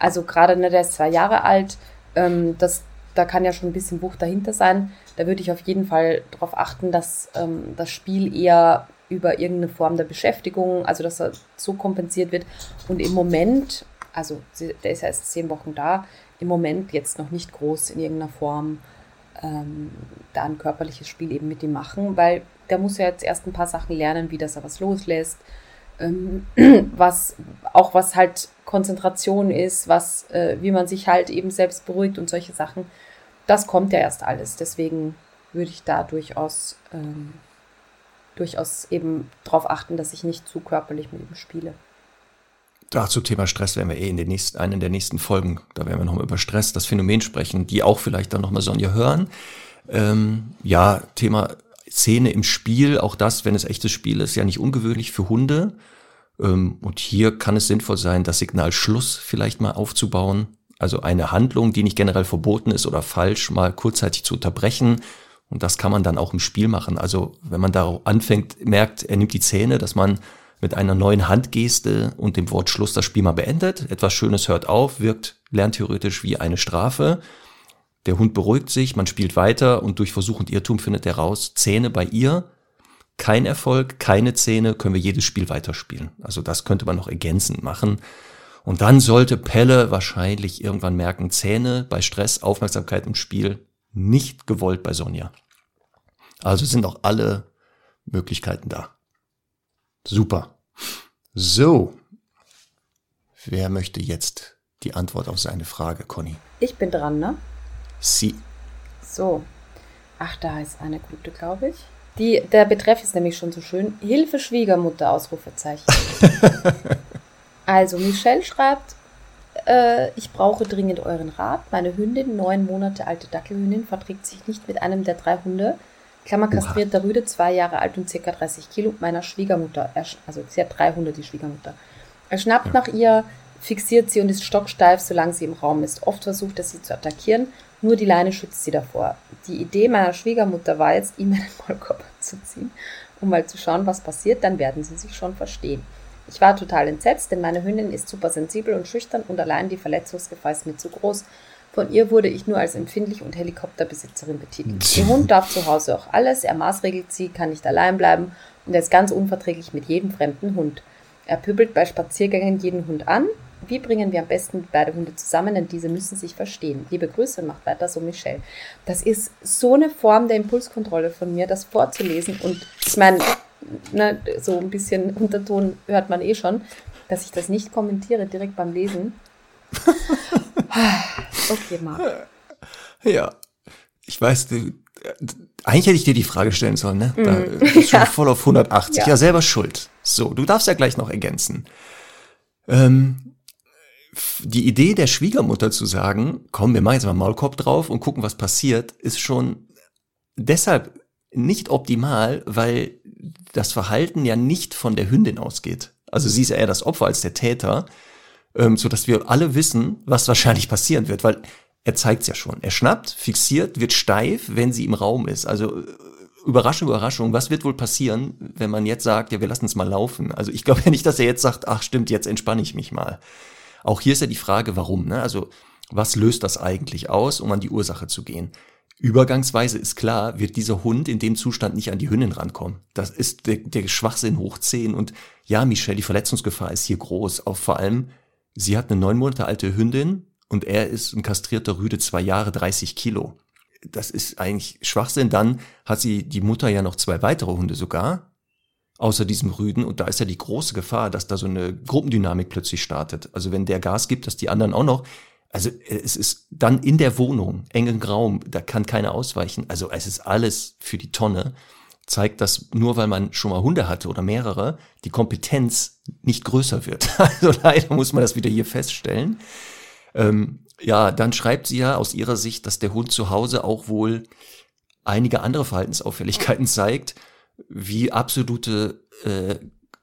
Also gerade, ne, der ist zwei Jahre alt, ähm, das, da kann ja schon ein bisschen Buch dahinter sein da würde ich auf jeden Fall darauf achten, dass ähm, das Spiel eher über irgendeine Form der Beschäftigung, also dass er so kompensiert wird. Und im Moment, also der ist ja erst zehn Wochen da, im Moment jetzt noch nicht groß in irgendeiner Form ähm, da ein körperliches Spiel eben mit ihm machen, weil der muss ja jetzt erst ein paar Sachen lernen, wie dass er was loslässt, ähm, was auch was halt Konzentration ist, was, äh, wie man sich halt eben selbst beruhigt und solche Sachen das kommt ja erst alles. Deswegen würde ich da durchaus, ähm, durchaus eben darauf achten, dass ich nicht zu körperlich mit ihm spiele. Dazu Thema Stress werden wir eh in den nächsten, einen der nächsten Folgen, da werden wir nochmal über Stress, das Phänomen sprechen, die auch vielleicht dann nochmal Sonja hören. Ähm, ja, Thema Szene im Spiel, auch das, wenn es echtes Spiel ist, ja nicht ungewöhnlich für Hunde. Ähm, und hier kann es sinnvoll sein, das Signal Schluss vielleicht mal aufzubauen, also eine Handlung, die nicht generell verboten ist oder falsch, mal kurzzeitig zu unterbrechen. Und das kann man dann auch im Spiel machen. Also wenn man da anfängt, merkt, er nimmt die Zähne, dass man mit einer neuen Handgeste und dem Wort Schluss das Spiel mal beendet. Etwas Schönes hört auf, wirkt lerntheoretisch wie eine Strafe. Der Hund beruhigt sich, man spielt weiter und durch Versuch und Irrtum findet er raus, Zähne bei ihr, kein Erfolg, keine Zähne, können wir jedes Spiel weiterspielen. Also das könnte man noch ergänzend machen. Und dann sollte Pelle wahrscheinlich irgendwann merken, Zähne bei Stress, Aufmerksamkeit im Spiel nicht gewollt bei Sonja. Also sind auch alle Möglichkeiten da. Super. So. Wer möchte jetzt die Antwort auf seine Frage, Conny? Ich bin dran, ne? Sie. So. Ach, da ist eine gute, glaube ich. Die, der Betreff ist nämlich schon so schön. Hilfe Schwiegermutter, Ausrufezeichen. Also Michelle schreibt, äh, ich brauche dringend euren Rat. Meine Hündin, neun Monate alte Dackelhündin, verträgt sich nicht mit einem der drei Hunde, Klammer kastrierter Rüde, zwei Jahre alt und circa 30 Kilo, meiner Schwiegermutter. Also sie hat drei Hunde, die Schwiegermutter. Er schnappt ja. nach ihr, fixiert sie und ist stocksteif, solange sie im Raum ist. Oft versucht er sie zu attackieren, nur die Leine schützt sie davor. Die Idee meiner Schwiegermutter war jetzt, ihm einen Maulkorb zu ziehen, um mal zu schauen, was passiert, dann werden sie sich schon verstehen. Ich war total entsetzt, denn meine Hündin ist super sensibel und schüchtern und allein die Verletzungsgefahr ist mir zu groß. Von ihr wurde ich nur als empfindlich und Helikopterbesitzerin betitelt. Der Hund darf zu Hause auch alles, er maßregelt sie, kann nicht allein bleiben und er ist ganz unverträglich mit jedem fremden Hund. Er pübelt bei Spaziergängen jeden Hund an. Wie bringen wir am besten beide Hunde zusammen, denn diese müssen sich verstehen. Liebe Grüße und macht weiter so, Michelle. Das ist so eine Form der Impulskontrolle von mir, das vorzulesen. Und ich meine, ne, so ein bisschen Unterton hört man eh schon, dass ich das nicht kommentiere direkt beim Lesen. okay, Marc. Ja, ich weiß, du, eigentlich hätte ich dir die Frage stellen sollen, ne? Da mm. schon ja. voll auf 180. Ja. ja. selber schuld. So, du darfst ja gleich noch ergänzen. Ähm, die Idee der Schwiegermutter zu sagen, komm, wir machen jetzt mal Maulkorb drauf und gucken, was passiert, ist schon deshalb nicht optimal, weil das Verhalten ja nicht von der Hündin ausgeht. Also sie ist ja eher das Opfer als der Täter, ähm, so dass wir alle wissen, was wahrscheinlich passieren wird, weil er zeigt's ja schon. Er schnappt, fixiert, wird steif, wenn sie im Raum ist. Also äh, Überraschung, Überraschung, was wird wohl passieren, wenn man jetzt sagt, ja, wir lassen es mal laufen? Also ich glaube ja nicht, dass er jetzt sagt, ach stimmt, jetzt entspanne ich mich mal. Auch hier ist ja die Frage, warum. Ne? Also was löst das eigentlich aus, um an die Ursache zu gehen? Übergangsweise ist klar, wird dieser Hund in dem Zustand nicht an die Hündin rankommen. Das ist der, der Schwachsinn hoch 10. Und ja, Michelle, die Verletzungsgefahr ist hier groß. Auch vor allem, sie hat eine neun Monate alte Hündin und er ist ein kastrierter Rüde, zwei Jahre, 30 Kilo. Das ist eigentlich Schwachsinn. Dann hat sie die Mutter ja noch zwei weitere Hunde sogar, außer diesem Rüden. Und da ist ja die große Gefahr, dass da so eine Gruppendynamik plötzlich startet. Also wenn der Gas gibt, dass die anderen auch noch. Also es ist dann in der Wohnung, engen Raum, da kann keiner ausweichen. Also es ist alles für die Tonne. Zeigt, dass nur weil man schon mal Hunde hatte oder mehrere, die Kompetenz nicht größer wird. Also leider muss man das wieder hier feststellen. Ähm, ja, dann schreibt sie ja aus ihrer Sicht, dass der Hund zu Hause auch wohl einige andere Verhaltensauffälligkeiten zeigt, wie absolute äh,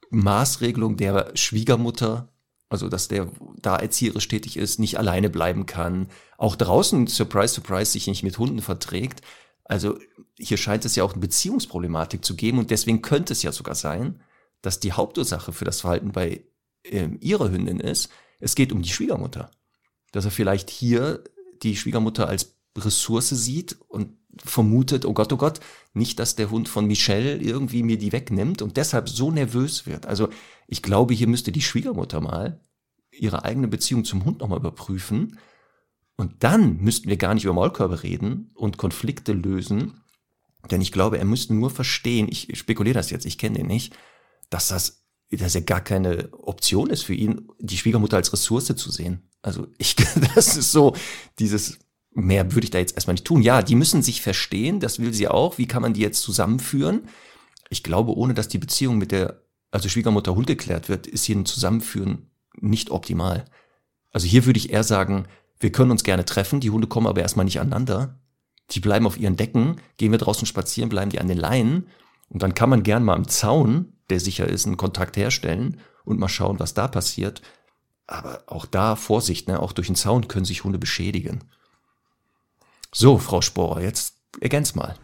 Maßregelung der Schwiegermutter, also dass der da erzieherisch tätig ist, nicht alleine bleiben kann, auch draußen, surprise, surprise, sich nicht mit Hunden verträgt. Also hier scheint es ja auch eine Beziehungsproblematik zu geben. Und deswegen könnte es ja sogar sein, dass die Hauptursache für das Verhalten bei äh, ihrer Hündin ist, es geht um die Schwiegermutter dass er vielleicht hier die Schwiegermutter als Ressource sieht und vermutet, oh Gott, oh Gott, nicht, dass der Hund von Michelle irgendwie mir die wegnimmt und deshalb so nervös wird. Also ich glaube, hier müsste die Schwiegermutter mal ihre eigene Beziehung zum Hund nochmal überprüfen. Und dann müssten wir gar nicht über Maulkörbe reden und Konflikte lösen. Denn ich glaube, er müsste nur verstehen, ich spekuliere das jetzt, ich kenne den nicht, dass das, dass ja gar keine Option ist für ihn, die Schwiegermutter als Ressource zu sehen. Also ich, das ist so, dieses, mehr würde ich da jetzt erstmal nicht tun. Ja, die müssen sich verstehen, das will sie auch. Wie kann man die jetzt zusammenführen? Ich glaube, ohne dass die Beziehung mit der, also Schwiegermutter Hund geklärt wird, ist hier ein Zusammenführen nicht optimal. Also hier würde ich eher sagen, wir können uns gerne treffen, die Hunde kommen aber erstmal nicht aneinander. Die bleiben auf ihren Decken, gehen wir draußen spazieren, bleiben die an den Leinen. Und dann kann man gern mal am Zaun, der sicher ist, einen Kontakt herstellen und mal schauen, was da passiert. Aber auch da Vorsicht, ne? auch durch den Zaun können sich Hunde beschädigen. So, Frau Sporer, jetzt ergänz mal.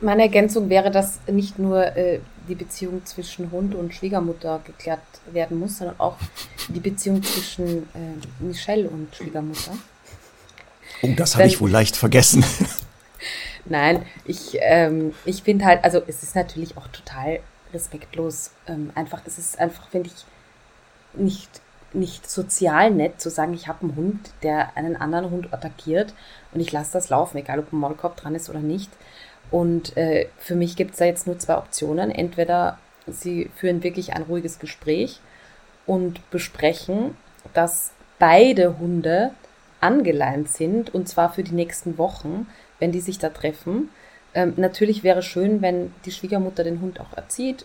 Meine Ergänzung wäre, dass nicht nur äh, die Beziehung zwischen Hund und Schwiegermutter geklärt werden muss, sondern auch die Beziehung zwischen äh, Michelle und Schwiegermutter. Oh, das habe ich wohl leicht vergessen. Nein, ich, ähm, ich finde halt, also es ist natürlich auch total respektlos. Ähm, einfach, es ist einfach, finde ich, nicht nicht sozial nett zu sagen, ich habe einen Hund, der einen anderen Hund attackiert und ich lasse das laufen, egal ob ein Maulkorb dran ist oder nicht. Und äh, für mich gibt es da jetzt nur zwei Optionen. Entweder sie führen wirklich ein ruhiges Gespräch und besprechen, dass beide Hunde angeleint sind und zwar für die nächsten Wochen, wenn die sich da treffen. Ähm, natürlich wäre schön, wenn die Schwiegermutter den Hund auch erzieht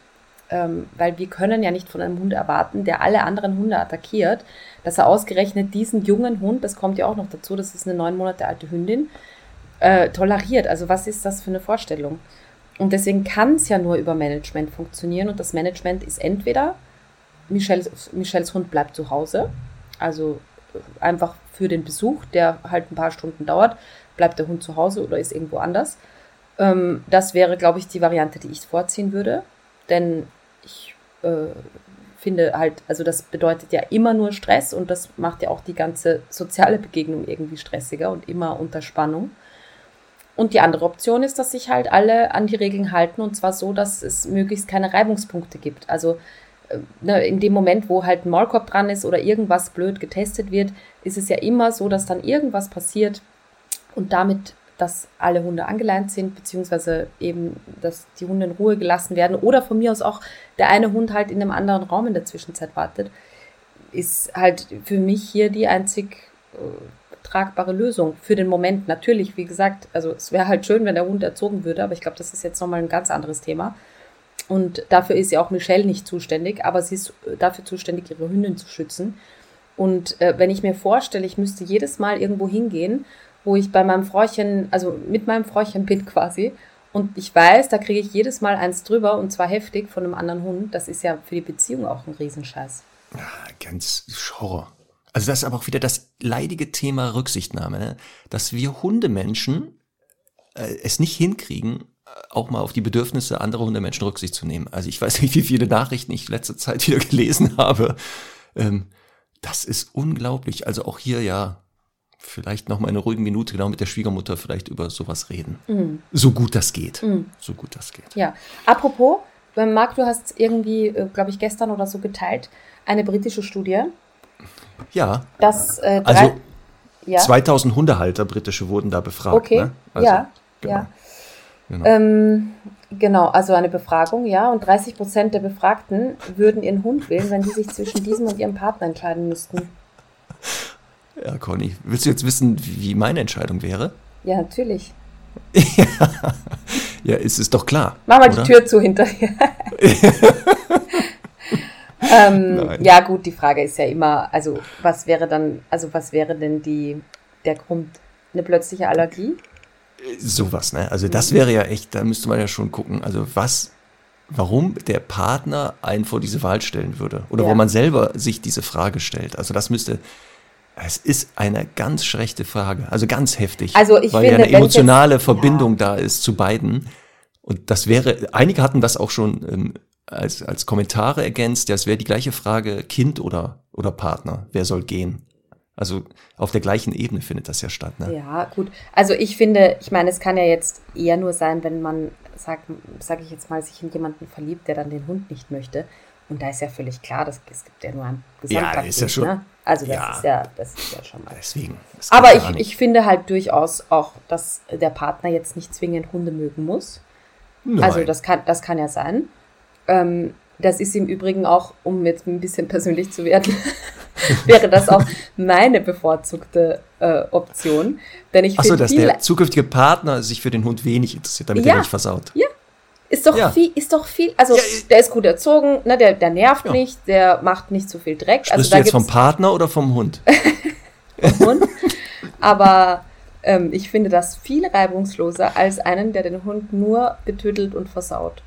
ähm, weil wir können ja nicht von einem Hund erwarten, der alle anderen Hunde attackiert, dass er ausgerechnet diesen jungen Hund, das kommt ja auch noch dazu, das ist eine neun Monate alte Hündin, äh, toleriert. Also was ist das für eine Vorstellung? Und deswegen kann es ja nur über Management funktionieren. Und das Management ist entweder Michelles, Michelles Hund bleibt zu Hause, also einfach für den Besuch, der halt ein paar Stunden dauert, bleibt der Hund zu Hause oder ist irgendwo anders. Ähm, das wäre, glaube ich, die Variante, die ich vorziehen würde. Denn ich äh, finde halt, also das bedeutet ja immer nur Stress und das macht ja auch die ganze soziale Begegnung irgendwie stressiger und immer unter Spannung. Und die andere Option ist, dass sich halt alle an die Regeln halten und zwar so, dass es möglichst keine Reibungspunkte gibt. Also äh, ne, in dem Moment, wo halt ein Maulkorb dran ist oder irgendwas blöd getestet wird, ist es ja immer so, dass dann irgendwas passiert und damit, dass alle Hunde angeleint sind, beziehungsweise eben, dass die Hunde in Ruhe gelassen werden oder von mir aus auch der eine Hund halt in einem anderen Raum in der Zwischenzeit wartet, ist halt für mich hier die einzig äh, tragbare Lösung für den Moment. Natürlich, wie gesagt, also es wäre halt schön, wenn der Hund erzogen würde, aber ich glaube, das ist jetzt nochmal ein ganz anderes Thema. Und dafür ist ja auch Michelle nicht zuständig, aber sie ist dafür zuständig, ihre Hündin zu schützen. Und äh, wenn ich mir vorstelle, ich müsste jedes Mal irgendwo hingehen, wo ich bei meinem Fräuchen, also mit meinem Fräuchen bin quasi, und ich weiß, da kriege ich jedes Mal eins drüber und zwar heftig von einem anderen Hund, das ist ja für die Beziehung auch ein Riesenscheiß. Ja, ganz Horror. Also das ist aber auch wieder das leidige Thema Rücksichtnahme, ne? dass wir Hundemenschen äh, es nicht hinkriegen, äh, auch mal auf die Bedürfnisse anderer Hundemenschen Rücksicht zu nehmen. Also ich weiß nicht, wie viele Nachrichten ich letzte Zeit wieder gelesen habe. Ähm, das ist unglaublich. Also auch hier ja vielleicht noch mal eine ruhige Minute genau mit der Schwiegermutter vielleicht über sowas reden. Mhm. So gut das geht. Mhm. So gut das geht. Ja. Apropos, Marc, du hast irgendwie, äh, glaube ich, gestern oder so geteilt, eine britische Studie ja. Das, äh, also ja. 2000 Hundehalter britische wurden da befragt. Okay. Ne? Also, ja. Genau. Ja. Genau. Ähm, genau, also eine Befragung, ja. Und 30 Prozent der Befragten würden ihren Hund wählen, wenn sie sich zwischen diesem und ihrem Partner entscheiden müssten. Ja, Conny, willst du jetzt wissen, wie meine Entscheidung wäre? Ja, natürlich. ja, ist es doch klar. Mach mal oder? die Tür zu hinterher. ähm, ja, gut, die Frage ist ja immer, also was wäre dann, also was wäre denn die, der Grund? Eine plötzliche Allergie? Sowas, ne? Also das wäre ja echt, da müsste man ja schon gucken, also was, warum der Partner einen vor diese Wahl stellen würde. Oder ja. wo man selber sich diese Frage stellt. Also das müsste, es ist eine ganz schlechte Frage, also ganz heftig. Also ich weil finde, ja eine emotionale jetzt, Verbindung ja. da ist zu beiden. Und das wäre, einige hatten das auch schon ähm, als, als Kommentare ergänzt, das wäre die gleiche Frage, Kind oder, oder Partner, wer soll gehen? Also auf der gleichen Ebene findet das ja statt. Ne? Ja, gut. Also ich finde, ich meine, es kann ja jetzt eher nur sein, wenn man, sagt, sage ich jetzt mal, sich in jemanden verliebt, der dann den Hund nicht möchte. Und da ist ja völlig klar, dass es gibt ja nur ein Gesamtpaket. Ja, ist ja schon. Ne? Also das ja. ist ja, das ist ja schon mal. Deswegen. Aber ich, ich finde halt durchaus auch, dass der Partner jetzt nicht zwingend Hunde mögen muss. Nein. Also das kann, das kann ja sein. Ähm, das ist im Übrigen auch, um jetzt ein bisschen persönlich zu werden, wäre das auch meine bevorzugte äh, Option. Denn ich Achso, dass der zukünftige Partner sich für den Hund wenig interessiert, damit ja, er nicht versaut. Ja. Ist doch ja. viel, ist doch viel, also ja, der ist gut erzogen, ne, der, der nervt ja. nicht, der macht nicht so viel Dreck. Sprichst also, du jetzt vom Partner oder vom Hund? vom Hund. Aber ähm, ich finde das viel reibungsloser als einen, der den Hund nur betüttelt und versaut.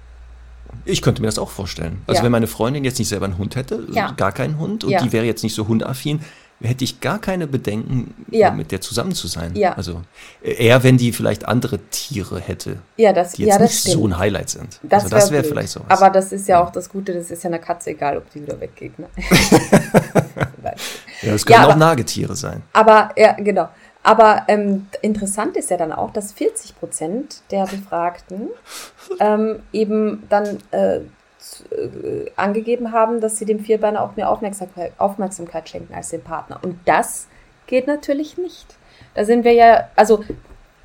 Ich könnte mir das auch vorstellen. Also wenn meine Freundin jetzt nicht selber einen Hund hätte, gar keinen Hund, und die wäre jetzt nicht so hundaffin, hätte ich gar keine Bedenken, mit der zusammen zu sein. Ja. Also eher, wenn die vielleicht andere Tiere hätte, ja, das, die jetzt ja, nicht stimmt. so ein Highlight sind. Das also das wäre wär vielleicht sowas. Aber das ist ja auch das Gute, das ist ja einer Katze egal, ob die wieder weggeht. Ne? ja, es können auch aber, Nagetiere sein. Aber, ja, genau. Aber ähm, interessant ist ja dann auch, dass 40 Prozent der Befragten ähm, eben dann äh, äh, angegeben haben, dass sie dem Vierbeiner auch mehr Aufmerksamkeit, Aufmerksamkeit schenken als dem Partner. Und das geht natürlich nicht. Da sind wir ja, also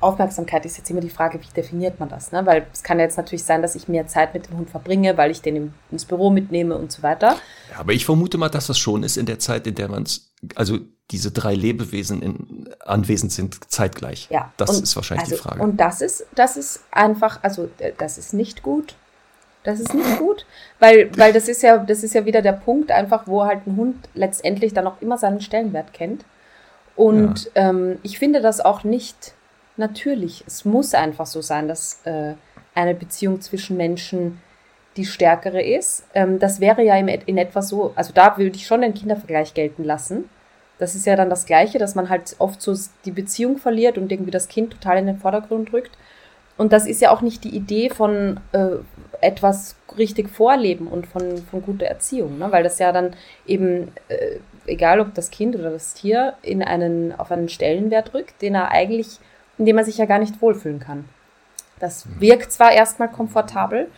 Aufmerksamkeit ist jetzt immer die Frage, wie definiert man das? Ne? Weil es kann jetzt natürlich sein, dass ich mehr Zeit mit dem Hund verbringe, weil ich den ins Büro mitnehme und so weiter. Ja, aber ich vermute mal, dass das schon ist in der Zeit, in der man es, also diese drei Lebewesen in, anwesend sind, zeitgleich. Ja. Das ist wahrscheinlich also, die Frage. Und das ist, das ist einfach, also äh, das ist nicht gut. Das ist nicht gut, weil, weil das ist ja, das ist ja wieder der Punkt, einfach, wo halt ein Hund letztendlich dann auch immer seinen Stellenwert kennt. Und ja. ähm, ich finde das auch nicht natürlich. Es muss einfach so sein, dass, äh, eine Beziehung zwischen Menschen die stärkere ist. Ähm, das wäre ja in, in etwa so, also da würde ich schon den Kindervergleich gelten lassen. Das ist ja dann das Gleiche, dass man halt oft so die Beziehung verliert und irgendwie das Kind total in den Vordergrund rückt. Und das ist ja auch nicht die Idee von äh, etwas richtig vorleben und von, von guter Erziehung, ne? weil das ja dann eben, äh, egal ob das Kind oder das Tier, in einen, auf einen Stellenwert rückt, den er eigentlich, in dem er sich ja gar nicht wohlfühlen kann. Das wirkt zwar erstmal komfortabel,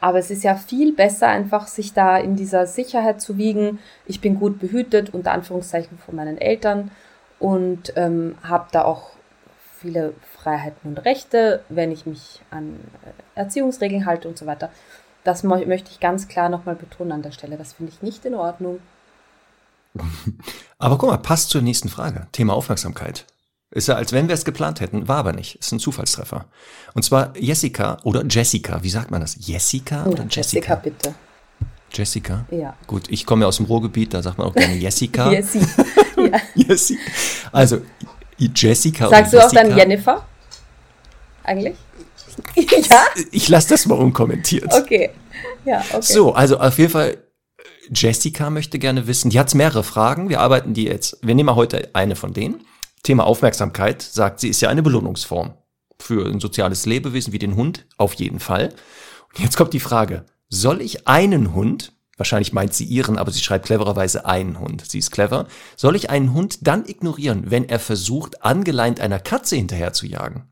aber es ist ja viel besser, einfach sich da in dieser Sicherheit zu wiegen. Ich bin gut behütet, unter Anführungszeichen von meinen Eltern und ähm, habe da auch viele Freiheiten und Rechte, wenn ich mich an äh, Erziehungsregeln halte und so weiter. Das möchte ich ganz klar nochmal betonen an der Stelle. Das finde ich nicht in Ordnung. Aber guck mal, passt zur nächsten Frage. Thema Aufmerksamkeit. Ist ja, als wenn wir es geplant hätten, war aber nicht. Ist ein Zufallstreffer. Und zwar Jessica oder Jessica. Wie sagt man das? Jessica oder ja, Jessica? Jessica, bitte. Jessica? Ja. Gut, ich komme ja aus dem Ruhrgebiet, da sagt man auch gerne Jessica. Jessie. ja. Jessie. Also, Jessica Sagst du auch dann Jennifer? Eigentlich? ja? Ich lasse das mal unkommentiert. Okay. Ja, okay. So, also auf jeden Fall, Jessica möchte gerne wissen, die hat mehrere Fragen. Wir arbeiten die jetzt, wir nehmen mal heute eine von denen. Thema Aufmerksamkeit, sagt sie, ist ja eine Belohnungsform. Für ein soziales Lebewesen wie den Hund auf jeden Fall. Und jetzt kommt die Frage, soll ich einen Hund, wahrscheinlich meint sie ihren, aber sie schreibt clevererweise einen Hund, sie ist clever, soll ich einen Hund dann ignorieren, wenn er versucht, angeleint einer Katze hinterher zu jagen?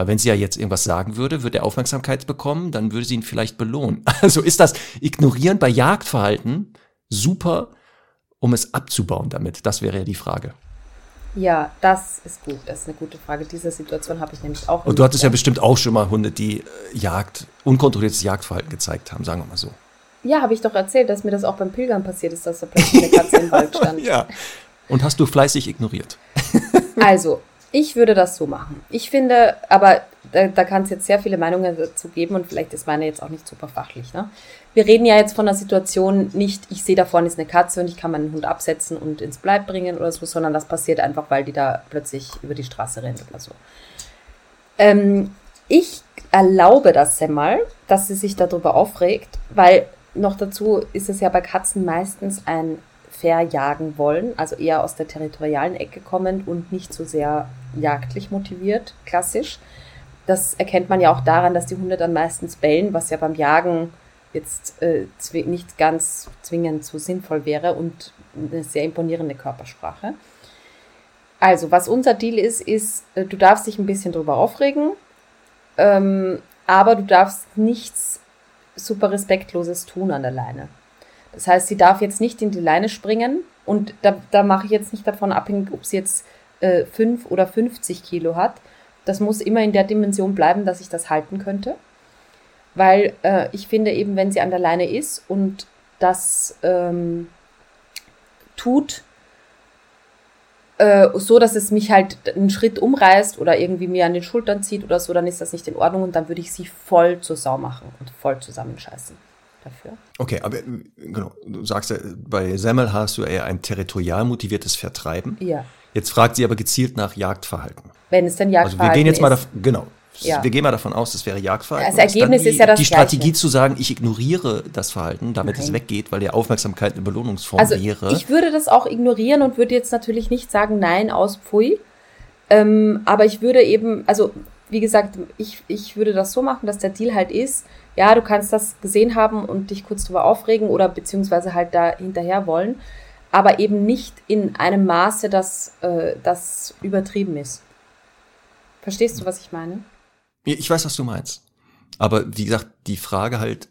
Weil wenn sie ja jetzt irgendwas sagen würde, würde er Aufmerksamkeit bekommen, dann würde sie ihn vielleicht belohnen. Also ist das Ignorieren bei Jagdverhalten super, um es abzubauen damit? Das wäre ja die Frage. Ja, das ist gut. Das ist eine gute Frage. Diese Situation habe ich nämlich auch. Und du hattest ja bestimmt auch schon mal Hunde, die äh, Jagd, unkontrolliertes Jagdverhalten gezeigt haben, sagen wir mal so. Ja, habe ich doch erzählt, dass mir das auch beim Pilgern passiert ist, dass da plötzlich eine Katze im Wald stand. Ja. Und hast du fleißig ignoriert? also, ich würde das so machen. Ich finde, aber da, da kann es jetzt sehr viele Meinungen dazu geben und vielleicht ist meine jetzt auch nicht super fachlich. Ne? wir reden ja jetzt von einer Situation nicht, ich sehe da vorne ist eine Katze und ich kann meinen Hund absetzen und ins Bleib bringen oder so, sondern das passiert einfach, weil die da plötzlich über die Straße rennt oder so. Ähm, ich erlaube das Semmel, dass sie sich darüber aufregt, weil noch dazu ist es ja bei Katzen meistens ein Verjagen wollen, also eher aus der territorialen Ecke kommend und nicht so sehr jagdlich motiviert, klassisch. Das erkennt man ja auch daran, dass die Hunde dann meistens bellen, was ja beim Jagen jetzt äh, nicht ganz zwingend so sinnvoll wäre und eine sehr imponierende Körpersprache. Also, was unser Deal ist, ist, äh, du darfst dich ein bisschen drüber aufregen, ähm, aber du darfst nichts super Respektloses tun an der Leine. Das heißt, sie darf jetzt nicht in die Leine springen und da, da mache ich jetzt nicht davon abhängig, ob sie jetzt äh, 5 oder 50 Kilo hat. Das muss immer in der Dimension bleiben, dass ich das halten könnte weil äh, ich finde eben, wenn sie an der Leine ist und das ähm, tut, äh, so dass es mich halt einen Schritt umreißt oder irgendwie mir an den Schultern zieht oder so, dann ist das nicht in Ordnung und dann würde ich sie voll zur Sau machen und voll zusammenscheißen dafür. Okay, aber genau, du sagst ja, bei Semmel hast du eher ein territorial motiviertes Vertreiben. Ja. Jetzt fragt sie aber gezielt nach Jagdverhalten. Wenn es denn Jagdverhalten ist. Also wir gehen jetzt ist. mal davon, genau, ja. Wir gehen mal davon aus, das wäre Jagdverhalten. Das Ergebnis die, ist ja das Die Strategie Gleiche. zu sagen, ich ignoriere das Verhalten, damit Nein. es weggeht, weil die Aufmerksamkeit eine Belohnungsform also wäre. Ich würde das auch ignorieren und würde jetzt natürlich nicht sagen, nein, aus Pfui. Ähm, aber ich würde eben, also wie gesagt, ich, ich würde das so machen, dass der Deal halt ist, ja, du kannst das gesehen haben und dich kurz drüber aufregen oder beziehungsweise halt da hinterher wollen, aber eben nicht in einem Maße, dass äh, das übertrieben ist. Verstehst du, was ich meine? Ich weiß, was du meinst. Aber wie gesagt, die Frage halt,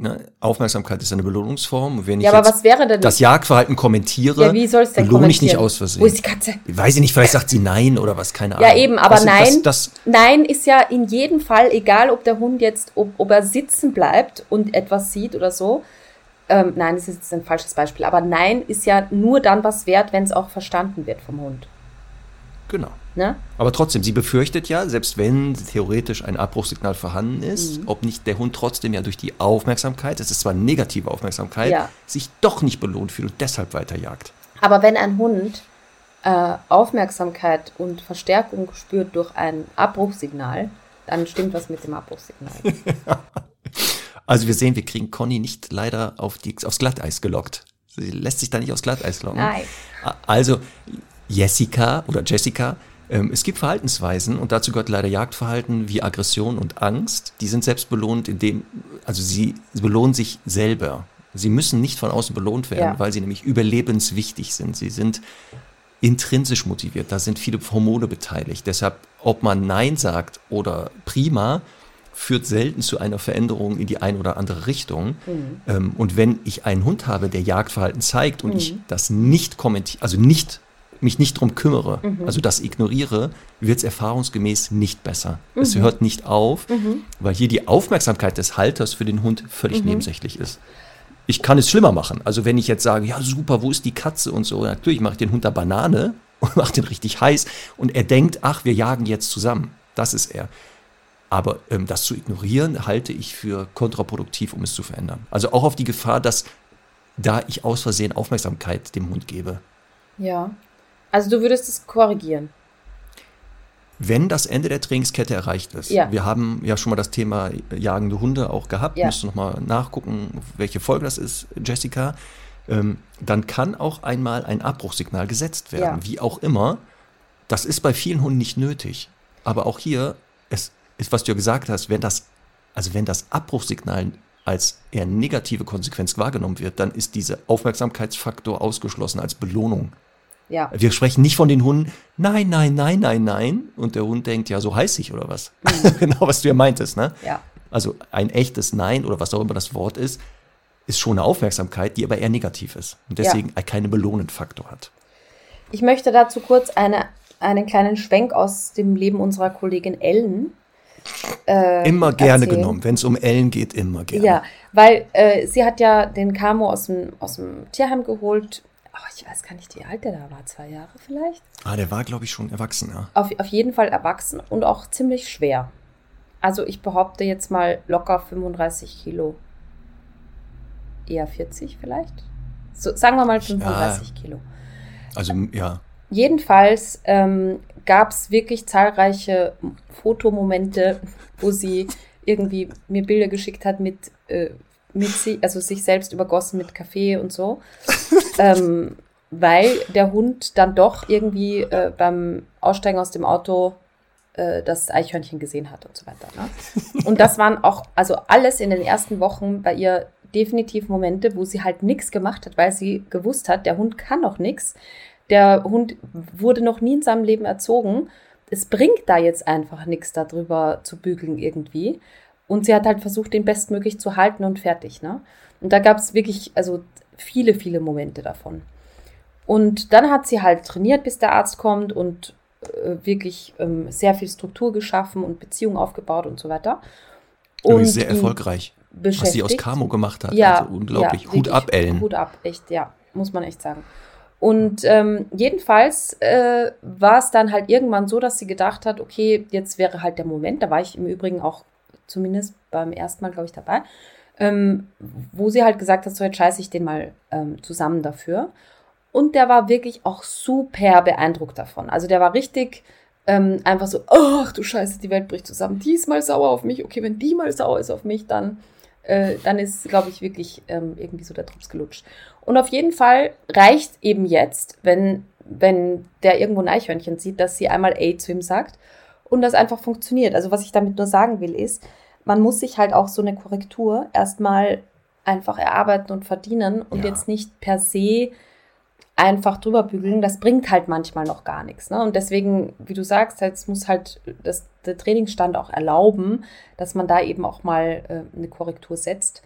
ne, Aufmerksamkeit ist eine Belohnungsform. Wenn ich ja, aber was wäre denn das Jagdverhalten kommentiere, ja, wie soll's denn belohne ich nicht aus Versehen. Wo ist die Katze? Weiß ich nicht, vielleicht sagt sie nein oder was, keine Ahnung. Ja, eben, aber das, nein, das, das, nein ist ja in jedem Fall, egal ob der Hund jetzt, ob, ob er sitzen bleibt und etwas sieht oder so. Ähm, nein, das ist jetzt ein falsches Beispiel. Aber nein ist ja nur dann was wert, wenn es auch verstanden wird vom Hund. Genau. Ne? Aber trotzdem, sie befürchtet ja, selbst wenn theoretisch ein Abbruchssignal vorhanden ist, mhm. ob nicht der Hund trotzdem ja durch die Aufmerksamkeit, es ist zwar negative Aufmerksamkeit, ja. sich doch nicht belohnt fühlt und deshalb weiterjagt. Aber wenn ein Hund äh, Aufmerksamkeit und Verstärkung spürt durch ein Abbruchssignal, dann stimmt was mit dem Abbruchsignal. Also wir sehen, wir kriegen Conny nicht leider auf die, aufs Glatteis gelockt. Sie lässt sich da nicht aufs Glatteis locken. Nein. Also Jessica oder Jessica, ähm, es gibt Verhaltensweisen und dazu gehört leider Jagdverhalten wie Aggression und Angst. Die sind selbst belohnt, indem, also sie belohnen sich selber. Sie müssen nicht von außen belohnt werden, Ja. weil sie nämlich überlebenswichtig sind. Sie sind intrinsisch motiviert. Da sind viele Hormone beteiligt. Deshalb, ob man Nein sagt oder prima, führt selten zu einer Veränderung in die eine oder andere Richtung. Ähm, und wenn ich einen Hund habe, der Jagdverhalten zeigt und ich das nicht kommentiere, also nicht mich nicht drum kümmere, also das ignoriere, wird es erfahrungsgemäß nicht besser. Es hört nicht auf, weil hier die Aufmerksamkeit des Halters für den Hund völlig nebensächlich ist. Ich kann es schlimmer machen. Also wenn ich jetzt sage, ja super, wo ist die Katze und so, natürlich mache ich den Hund da Banane und mache den richtig heiß und er denkt, ach, wir jagen jetzt zusammen. Das ist er. Aber ähm, das zu ignorieren, halte ich für kontraproduktiv, um es zu verändern. Also auch auf die Gefahr, dass da ich aus Versehen Aufmerksamkeit dem Hund gebe. Ja. Also du würdest es korrigieren. Wenn das Ende der Trainingskette erreicht ist, Ja. wir haben ja schon mal das Thema jagende Hunde auch gehabt, Ja. müsst nochmal nachgucken, welche Folge das ist, Jessica, ähm, dann kann auch einmal ein Abbruchsignal gesetzt werden, Ja. wie auch immer. Das ist bei vielen Hunden nicht nötig. Aber auch hier, es ist, was du ja gesagt hast, wenn das, also wenn das Abbruchsignal als eher negative Konsequenz wahrgenommen wird, dann ist dieser Aufmerksamkeitsfaktor ausgeschlossen als Belohnung. Ja. Wir sprechen nicht von den Hunden, nein, nein, nein, nein, nein. Und der Hund denkt, ja, so heiß ich oder was. genau, was du ja meintest, ne? Ja. Also ein echtes Nein oder was auch immer das Wort ist, ist schon eine Aufmerksamkeit, die aber eher negativ ist und deswegen keinen belohnenden Faktor hat. Ich möchte dazu kurz eine, einen kleinen Schwenk aus dem Leben unserer Kollegin Ellen. äh, Immer gerne erzählen. genommen. Wenn es um Ellen geht, immer gerne. Ja, weil äh, sie hat ja den Camo aus dem, aus dem Tierheim geholt. Oh, ich weiß gar nicht, wie alt der da war. Zwei Jahre vielleicht? Ah, der war, glaube ich, schon erwachsen, ja. Auf, auf jeden Fall erwachsen und auch ziemlich schwer. Also ich behaupte jetzt mal locker 35 Kilo. Eher 40 vielleicht? So, sagen wir mal 35 Kilo. Also, ja. Jedenfalls ähm, gab es wirklich zahlreiche Fotomomente, wo sie irgendwie mir Bilder geschickt hat mit, äh, mit sie, also sich selbst übergossen mit Kaffee und so. ähm, weil der Hund dann doch irgendwie äh, beim Aussteigen aus dem Auto äh, das Eichhörnchen gesehen hat und so weiter. Ne? Und das waren auch, also alles in den ersten Wochen bei ihr definitiv Momente, wo sie halt nichts gemacht hat, weil sie gewusst hat, der Hund kann noch nichts. Der Hund wurde noch nie in seinem Leben erzogen. Es bringt da jetzt einfach nichts darüber zu bügeln irgendwie. Und sie hat halt versucht, den bestmöglich zu halten und fertig. Ne? Und da gab es wirklich, also viele, viele Momente davon. Und dann hat sie halt trainiert, bis der Arzt kommt und äh, wirklich ähm, sehr viel Struktur geschaffen und Beziehungen aufgebaut und so weiter. Übrigens sehr erfolgreich. Was sie aus. Camo gemacht hat. Ja, also unglaublich. ja, Hut wirklich ab, Ellen. Hut ab, echt, ja, muss man echt sagen. Und ähm, jedenfalls äh, war es dann halt irgendwann so, dass sie gedacht hat, okay, jetzt wäre halt der Moment, da war ich im Übrigen auch zumindest beim ersten Mal, glaube ich, dabei, ähm, wo sie halt gesagt hat, so jetzt scheiße ich den mal ähm, zusammen dafür. Und der war wirklich auch super beeindruckt davon. Also der war richtig ähm, einfach so, ach du Scheiße, die Welt bricht zusammen. Die ist mal sauer auf mich. Okay, wenn die mal sauer ist auf mich, dann, äh, dann ist, glaube ich, wirklich ähm, irgendwie so der Drops gelutscht. Und auf jeden Fall reicht eben jetzt, wenn, wenn der irgendwo ein Eichhörnchen sieht, dass sie einmal A zu ihm sagt und das einfach funktioniert. Also was ich damit nur sagen will, ist, man muss sich halt auch so eine Korrektur erstmal einfach erarbeiten und verdienen und Ja. jetzt nicht per se einfach drüber bügeln, das bringt halt manchmal noch gar nichts. Ne? Und deswegen, wie du sagst, es muss halt das, der Trainingsstand auch erlauben, dass man da eben auch mal äh, eine Korrektur setzt,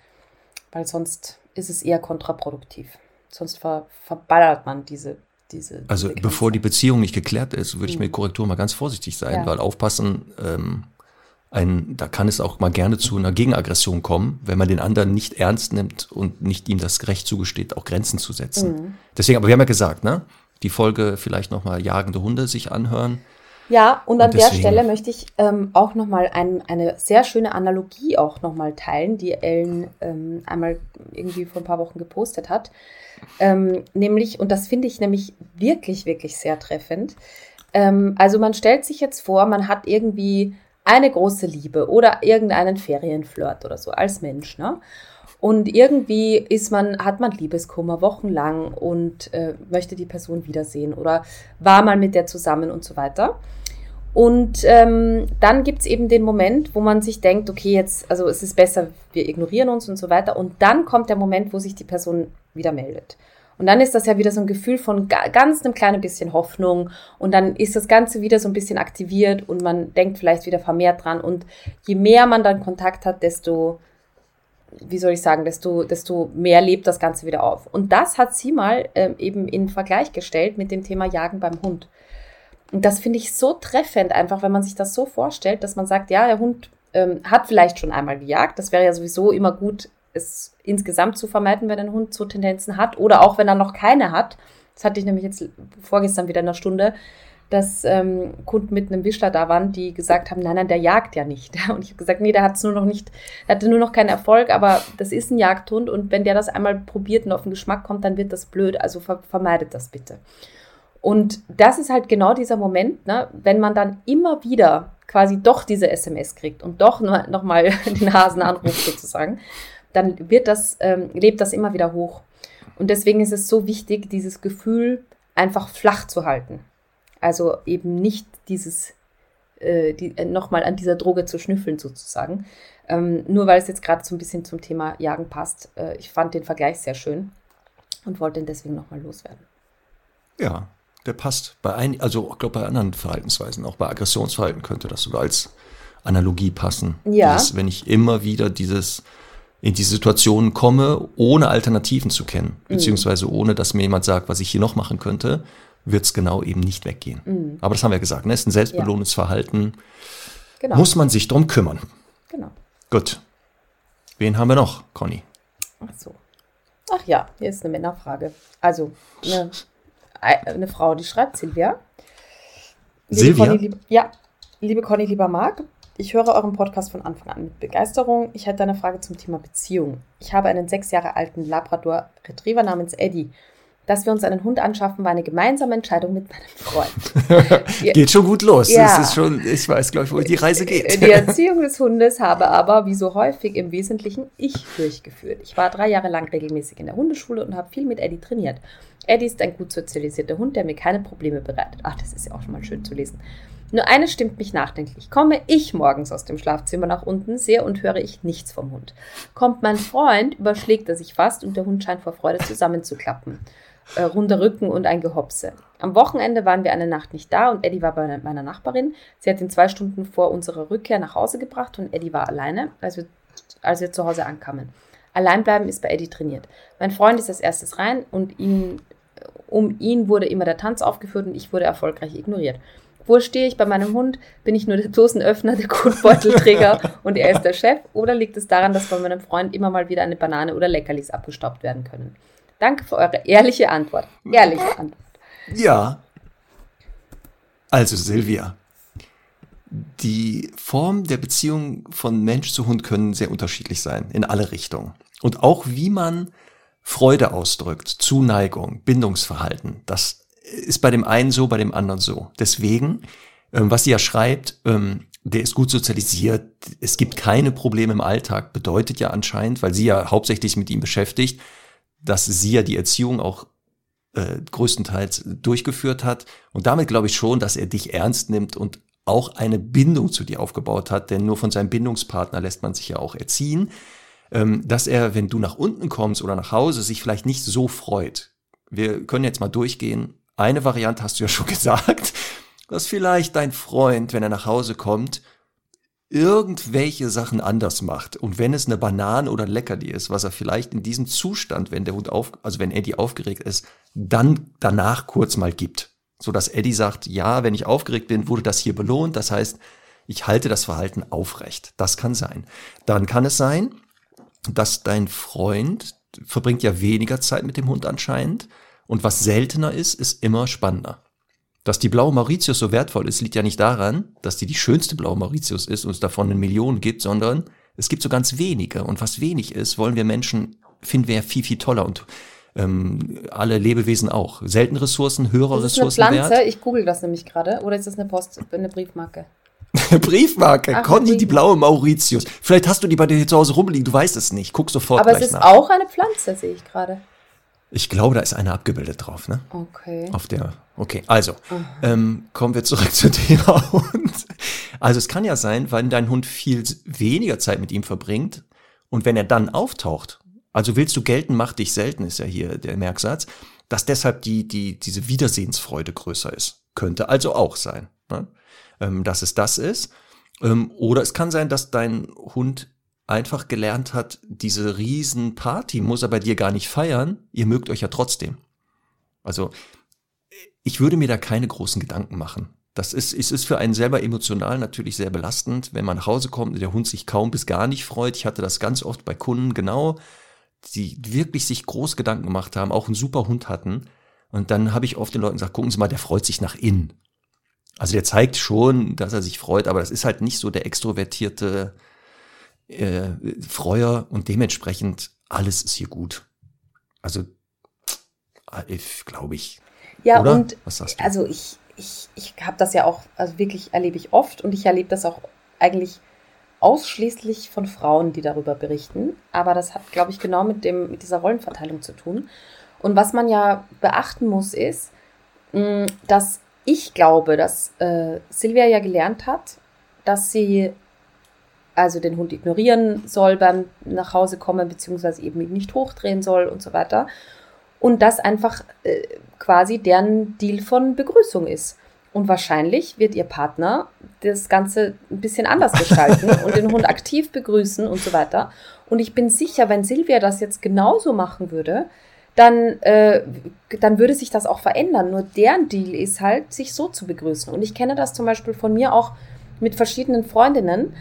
weil sonst ist es eher kontraproduktiv. Sonst ver, verballert man diese, diese. Also diese bevor die. Beziehung nicht geklärt ist, würde ich Mhm. mit Korrektur mal ganz vorsichtig sein, Ja. weil aufpassen, ähm, ein, da kann es auch mal gerne zu einer Gegenaggression kommen, wenn man den anderen nicht ernst nimmt und nicht ihm das Recht zugesteht, auch Grenzen zu setzen. Mhm. Deswegen, aber wir haben ja gesagt, ne? Die Folge vielleicht nochmal jagende Hunde sich anhören. Ja, und an Und der Stelle möchte ich ähm, auch nochmal ein, eine sehr schöne Analogie auch nochmal teilen, die Ellen ähm, einmal irgendwie vor ein paar Wochen gepostet hat. Ähm, nämlich, und das finde ich nämlich wirklich, wirklich sehr treffend. Ähm, also man stellt sich jetzt vor, man hat irgendwie eine große Liebe oder irgendeinen Ferienflirt oder so als Mensch, ne? Und irgendwie ist man, hat man Liebeskummer wochenlang und äh, möchte die Person wiedersehen oder war mal mit der zusammen und so weiter. Und ähm, dann gibt es eben den Moment, wo man sich denkt, okay, jetzt, also es ist besser, wir ignorieren uns und so weiter. Und dann kommt der Moment, wo sich die Person wieder meldet. Und dann ist das ja wieder so ein Gefühl von ganz einem kleinen bisschen Hoffnung. Und dann ist das Ganze wieder so ein bisschen aktiviert und man denkt vielleicht wieder vermehrt dran. Und je mehr man dann Kontakt hat, desto wie soll ich sagen, desto, desto mehr lebt das Ganze wieder auf. Und das hat sie mal ähm, eben in Vergleich gestellt mit dem Thema Jagen beim Hund. Und das finde ich so treffend, einfach wenn man sich das so vorstellt, dass man sagt, ja, der Hund ähm, hat vielleicht schon einmal gejagt. Das wäre ja sowieso immer gut, es insgesamt zu vermeiden, wenn ein Hund so Tendenzen hat. Oder auch wenn er noch keine hat. Das hatte ich nämlich jetzt vorgestern wieder in einer Stunde dass ähm, Kunden mit einem Wischler da waren, die gesagt haben, nein, nein, der jagt ja nicht. Und ich habe gesagt, nee, der hat es nur noch nicht, der hatte nur noch keinen Erfolg, aber das ist ein Jagdhund und wenn der das einmal probiert und auf den Geschmack kommt, dann wird das blöd, also ver vermeidet das bitte. Und das ist halt genau dieser Moment, ne, wenn man dann immer wieder quasi doch diese SMS kriegt und doch nochmal den Hasen anruft sozusagen, dann wird das, ähm, lebt das immer wieder hoch. Und deswegen ist es so wichtig, dieses Gefühl einfach flach zu halten. Also eben nicht dieses, äh, die, äh, nochmal an dieser Droge zu schnüffeln sozusagen. Ähm, nur weil es jetzt gerade so ein bisschen zum Thema Jagen passt. Äh, ich fand den Vergleich sehr schön und wollte ihn deswegen nochmal loswerden. Ja, der passt bei ein, also ich glaube bei anderen Verhaltensweisen, auch bei Aggressionsverhalten könnte das sogar als Analogie passen. Ja. Dieses, wenn ich immer wieder dieses in diese Situationen komme, ohne Alternativen zu kennen, mhm. beziehungsweise ohne, dass mir jemand sagt, was ich hier noch machen könnte, wird es genau eben nicht weggehen. Mhm. Aber das haben wir gesagt, ne? ist ein selbstbelohnendes ja. Verhalten. Genau. Muss man sich drum kümmern. Genau. Gut. Wen haben wir noch, Conny? Ach so. Ach ja, hier ist eine Männerfrage. Also, eine, eine Frau, die schreibt Silvia. Liebe Silvia? Conny, lieb, ja, liebe Conny, lieber Marc, ich höre euren Podcast von Anfang an mit Begeisterung. Ich hätte eine Frage zum Thema Beziehung. Ich habe einen sechs Jahre alten Labrador Retriever namens Eddie dass wir uns einen Hund anschaffen, war eine gemeinsame Entscheidung mit meinem Freund. geht schon gut los. Ja. Das ist schon, ich weiß, glaube ich, wo die Reise geht. Die Erziehung des Hundes habe aber, wie so häufig, im Wesentlichen ich durchgeführt. Ich war drei Jahre lang regelmäßig in der Hundeschule und habe viel mit Eddie trainiert. Eddie ist ein gut sozialisierter Hund, der mir keine Probleme bereitet. Ach, das ist ja auch schon mal schön zu lesen. Nur eines stimmt mich nachdenklich. Komme ich morgens aus dem Schlafzimmer nach unten, sehe und höre ich nichts vom Hund. Kommt mein Freund, überschlägt er sich fast und der Hund scheint vor Freude zusammenzuklappen äh, runder Rücken und ein Gehopse. Am Wochenende waren wir eine Nacht nicht da und Eddie war bei meiner Nachbarin. Sie hat ihn zwei Stunden vor unserer Rückkehr nach Hause gebracht und Eddie war alleine, als wir, als wir zu Hause ankamen. Alleinbleiben ist bei Eddie trainiert. Mein Freund ist als erstes rein und ihn, um ihn wurde immer der Tanz aufgeführt und ich wurde erfolgreich ignoriert. Wo stehe ich bei meinem Hund? Bin ich nur der Dosenöffner, der Kotbeutelträger und er ist der Chef? Oder liegt es daran, dass bei meinem Freund immer mal wieder eine Banane oder Leckerlis abgestaubt werden können? Danke für eure ehrliche Antwort. Ehrliche Antwort. Ja. Also Silvia, die Form der Beziehung von Mensch zu Hund können sehr unterschiedlich sein, in alle Richtungen. Und auch wie man Freude ausdrückt, Zuneigung, Bindungsverhalten, das ist bei dem einen so, bei dem anderen so. Deswegen, ähm, was sie ja schreibt, ähm, der ist gut sozialisiert, es gibt keine Probleme im Alltag, bedeutet ja anscheinend, weil sie ja hauptsächlich mit ihm beschäftigt, dass sie ja die Erziehung auch äh, größtenteils durchgeführt hat. Und damit glaube ich schon, dass er dich ernst nimmt und auch eine Bindung zu dir aufgebaut hat, denn nur von seinem Bindungspartner lässt man sich ja auch erziehen, ähm, dass er, wenn du nach unten kommst oder nach Hause, sich vielleicht nicht so freut. Wir können jetzt mal durchgehen. Eine Variante hast du ja schon gesagt, dass vielleicht dein Freund, wenn er nach Hause kommt, irgendwelche Sachen anders macht. Und wenn es eine Banane oder ein Leckerli ist, was er vielleicht in diesem Zustand, wenn der Hund auf, also wenn Eddie aufgeregt ist, dann danach kurz mal gibt. So dass Eddie sagt, ja, wenn ich aufgeregt bin, wurde das hier belohnt. Das heißt, ich halte das Verhalten aufrecht. Das kann sein. Dann kann es sein, dass dein Freund verbringt ja weniger Zeit mit dem Hund anscheinend. Und was seltener ist, ist immer spannender. Dass die blaue Mauritius so wertvoll ist, liegt ja nicht daran, dass die die schönste blaue Mauritius ist und es davon eine Million gibt, sondern es gibt so ganz wenige. Und was wenig ist, wollen wir Menschen, finden wir ja viel, viel toller und ähm, alle Lebewesen auch. Selten Ressourcen, höhere das Ressourcen. Ist eine Pflanze, wert. ich google das nämlich gerade. Oder ist das eine Post, eine Briefmarke? Briefmarke, Ach, Conny, die blaue Mauritius. Vielleicht hast du die bei dir zu Hause rumliegen, du weißt es nicht. Guck sofort Aber es ist nach. auch eine Pflanze, sehe ich gerade. Ich glaube, da ist eine abgebildet drauf, ne? Okay. Auf der. Okay, also ähm, kommen wir zurück zum Thema Hund. Also es kann ja sein, wenn dein Hund viel weniger Zeit mit ihm verbringt und wenn er dann auftaucht, also willst du gelten, mach dich selten, ist ja hier der Merksatz, dass deshalb die, die, diese Wiedersehensfreude größer ist. Könnte also auch sein, ne? ähm, dass es das ist. Ähm, oder es kann sein, dass dein Hund einfach gelernt hat, diese Riesenparty muss er bei dir gar nicht feiern, ihr mögt euch ja trotzdem. Also ich würde mir da keine großen Gedanken machen. Das ist, es ist für einen selber emotional natürlich sehr belastend, wenn man nach Hause kommt und der Hund sich kaum bis gar nicht freut. Ich hatte das ganz oft bei Kunden genau, die wirklich sich groß Gedanken gemacht haben, auch einen super Hund hatten. Und dann habe ich oft den Leuten gesagt, gucken Sie mal, der freut sich nach innen. Also der zeigt schon, dass er sich freut, aber das ist halt nicht so der extrovertierte äh, Freuer und dementsprechend alles ist hier gut. Also glaube ich. Ja, Oder? und Was sagst du? also ich, ich, ich habe das ja auch, also wirklich erlebe ich oft und ich erlebe das auch eigentlich ausschließlich von Frauen, die darüber berichten. Aber das hat, glaube ich, genau mit, dem, mit dieser Rollenverteilung zu tun. Und was man ja beachten muss, ist, dass ich glaube, dass äh, Silvia ja gelernt hat, dass sie also den Hund ignorieren soll beim nach Hause kommen, beziehungsweise eben ihn nicht hochdrehen soll und so weiter. Und das einfach äh, quasi deren Deal von Begrüßung ist. Und wahrscheinlich wird ihr Partner das Ganze ein bisschen anders gestalten und den Hund aktiv begrüßen und so weiter. Und ich bin sicher, wenn Silvia das jetzt genauso machen würde, dann, äh, dann würde sich das auch verändern. Nur deren Deal ist halt, sich so zu begrüßen. Und ich kenne das zum Beispiel von mir auch mit verschiedenen Freundinnen,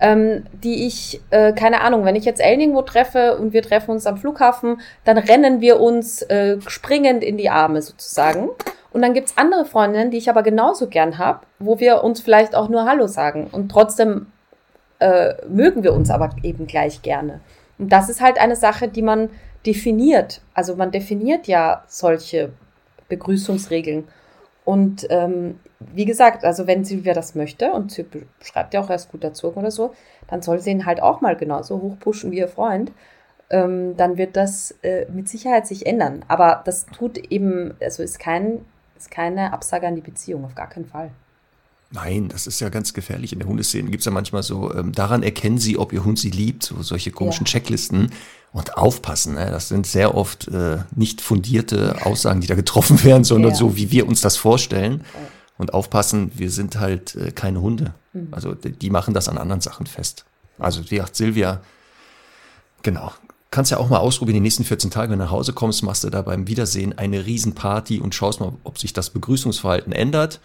ähm, die ich, äh, keine Ahnung, wenn ich jetzt irgendwo treffe und wir treffen uns am Flughafen, dann rennen wir uns äh, springend in die Arme sozusagen. Und dann gibt's andere Freundinnen, die ich aber genauso gern hab, wo wir uns vielleicht auch nur Hallo sagen. Und trotzdem äh, mögen wir uns aber eben gleich gerne. Und das ist halt eine Sache, die man definiert. Also man definiert ja solche Begrüßungsregeln. Und ähm, wie gesagt, also wenn Silvia das möchte und sie schreibt ja auch erst gut dazu oder so, dann soll sie ihn halt auch mal genauso hochpushen wie ihr Freund. Ähm, dann wird das äh, mit Sicherheit sich ändern. Aber das tut eben, also ist, kein, ist keine Absage an die Beziehung, auf gar keinen Fall. Nein, das ist ja ganz gefährlich. In der Hundeszene gibt's ja manchmal so, ähm, daran erkennen Sie, ob Ihr Hund Sie liebt, so solche komischen Ja. Checklisten. Und aufpassen, ne? das sind sehr oft äh, nicht fundierte Aussagen, die da getroffen werden, sondern Ja. so, wie wir uns das vorstellen. Und aufpassen, wir sind halt äh, keine Hunde. Mhm. Also die, die machen das an anderen Sachen fest. Also wie gesagt, Silvia, genau. Kannst ja auch mal ausprobieren, die nächsten 14 Tage, wenn du nach Hause kommst, machst du da beim Wiedersehen eine Riesenparty und schaust mal, ob sich das Begrüßungsverhalten ändert.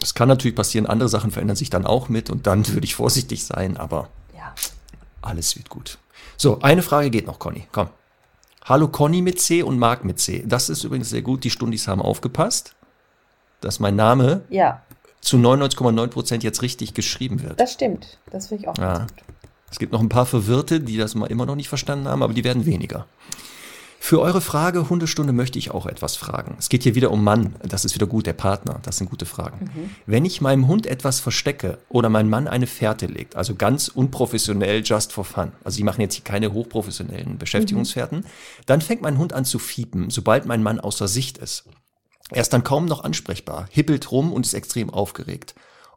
Das kann natürlich passieren, andere Sachen verändern sich dann auch mit und dann würde ich vorsichtig sein, aber Ja. alles wird gut. So, eine Frage geht noch, Conny. Komm. Hallo Conny mit C und Marc mit C. Das ist übrigens sehr gut. Die Stundis haben aufgepasst, dass mein Name Ja, zu 99,9 Prozent jetzt richtig geschrieben wird. das stimmt. Das finde ich auch Ja. ganz gut. Es gibt noch ein paar Verwirrte, die das mal immer noch nicht verstanden haben, aber die werden weniger. Für eure Frage Hundestunde möchte ich auch etwas fragen. Es geht hier wieder um Mann. Das ist wieder gut, der Partner. Das sind gute Fragen. Wenn ich meinem Hund etwas verstecke oder mein Mann eine Fährte legt, also ganz unprofessionell, just for fun, also die machen jetzt hier keine hochprofessionellen Beschäftigungsfährten, dann fängt mein Hund an zu fiepen, sobald mein Mann außer Sicht ist. Er ist dann kaum noch ansprechbar, hippelt rum und ist extrem aufgeregt.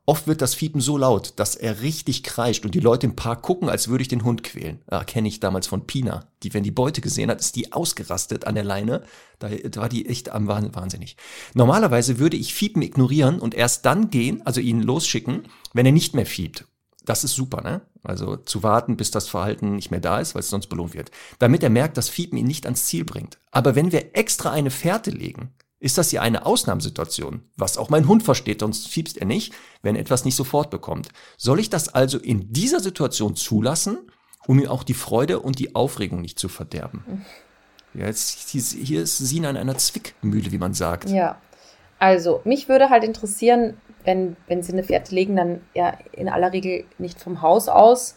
Oft wird das Fiepen so laut, dass er richtig kreischt und die Leute im Park gucken, als würde ich den Hund quälen. Ja, kenne ich damals von Pina. Die, wenn die Beute gesehen hat, ist die ausgerastet an der Leine. Da, war die echt am Wahn- wahnsinnig. Normalerweise würde ich Fiepen ignorieren und erst dann gehen, also ihn losschicken, wenn er nicht mehr fiebt. Das ist super, ne? Also zu warten, bis das Verhalten nicht mehr da ist, weil es sonst belohnt wird. Damit er merkt, dass Fiepen ihn nicht ans Ziel bringt. Aber wenn wir extra eine Fährte legen, ist das hier eine Ausnahmesituation, was auch mein Hund versteht, sonst fiebst er nicht, wenn er etwas nicht sofort bekommt. Soll ich das also in dieser Situation zulassen, um ihm auch die Freude und die Aufregung nicht zu verderben? Ja, jetzt, hier ist Sina in einer Zwickmühle, wie man sagt. Ja, also mich würde halt interessieren, wenn, wenn sie eine Fährte legen, dann ja in aller Regel nicht vom Haus aus.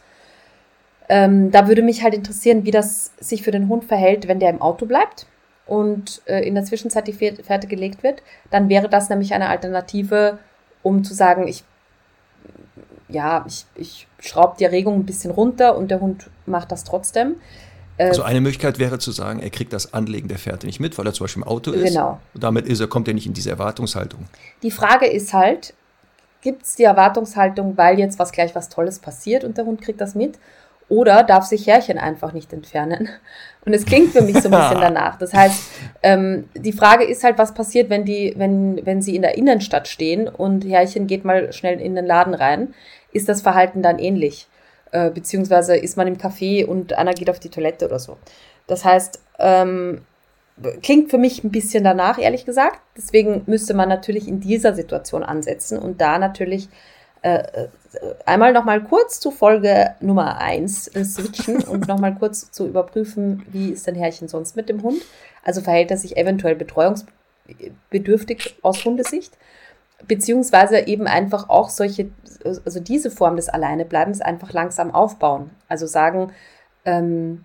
Ähm, da würde mich halt interessieren, wie das sich für den Hund verhält, wenn der im Auto bleibt und äh, in der Zwischenzeit die Fähr- Fährte gelegt wird. Dann wäre das nämlich eine Alternative, um zu sagen, ich ja, ich, ich schraube die Erregung ein bisschen runter und der Hund macht das trotzdem. Äh, also eine Möglichkeit wäre zu sagen, er kriegt das Anlegen der Fährte nicht mit, weil er zum Beispiel im Auto ist. Genau. Und damit ist er, kommt er nicht in diese Erwartungshaltung. Die Frage ist halt, gibt es die Erwartungshaltung, weil jetzt was gleich was Tolles passiert und der Hund kriegt das mit? Oder darf sich Härchen einfach nicht entfernen? Und es klingt für mich so ein bisschen danach. Das heißt, ähm, die Frage ist halt, was passiert, wenn die, wenn, wenn sie in der Innenstadt stehen und Härchen geht mal schnell in den Laden rein. Ist das Verhalten dann ähnlich? Äh, beziehungsweise ist man im Café und einer geht auf die Toilette oder so. Das heißt, ähm, klingt für mich ein bisschen danach, ehrlich gesagt. Deswegen müsste man natürlich in dieser Situation ansetzen und da natürlich äh, äh einmal nochmal kurz zu Folge Nummer 1 äh, switchen und nochmal kurz zu überprüfen, wie ist denn Herrchen sonst mit dem Hund? Also verhält er sich eventuell betreuungsbedürftig aus Hundesicht? Beziehungsweise eben einfach auch solche, also diese Form des Alleinebleibens einfach langsam aufbauen. Also sagen, ähm,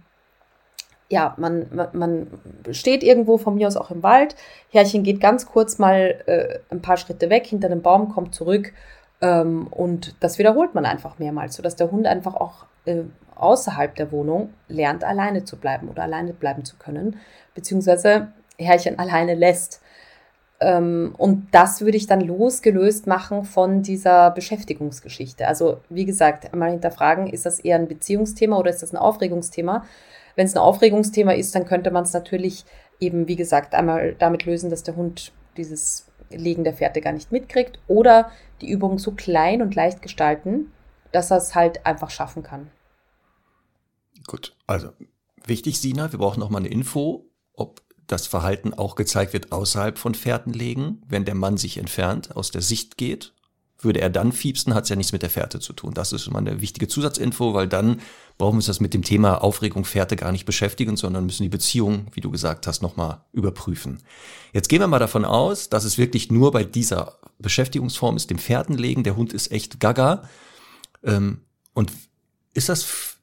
ja, man, man, man steht irgendwo von mir aus auch im Wald, Herrchen geht ganz kurz mal äh, ein paar Schritte weg hinter dem Baum, kommt zurück und das wiederholt man einfach mehrmals, sodass der Hund einfach auch äh, außerhalb der Wohnung lernt, alleine zu bleiben oder alleine bleiben zu können, beziehungsweise Herrchen alleine lässt. Ähm, und das würde ich dann losgelöst machen von dieser Beschäftigungsgeschichte. Also wie gesagt, einmal hinterfragen, ist das eher ein Beziehungsthema oder ist das ein Aufregungsthema? Wenn es ein Aufregungsthema ist, dann könnte man es natürlich eben, wie gesagt, einmal damit lösen, dass der Hund dieses Legen der Fährte gar nicht mitkriegt oder die Übung so klein und leicht gestalten, dass er es halt einfach schaffen kann. Gut, also wichtig, Sina, wir brauchen noch mal eine Info, ob das Verhalten auch gezeigt wird außerhalb von Fährtenlegen, wenn der Mann sich entfernt, aus der Sicht geht würde er dann fiepsen, hat es ja nichts mit der Fährte zu tun. Das ist immer eine wichtige Zusatzinfo, weil dann brauchen wir uns das mit dem Thema Aufregung Fährte gar nicht beschäftigen, sondern müssen die Beziehung, wie du gesagt hast, nochmal überprüfen. Jetzt gehen wir mal davon aus, dass es wirklich nur bei dieser Beschäftigungsform ist, dem Fährtenlegen. Der Hund ist echt gaga. Ähm, und ist das,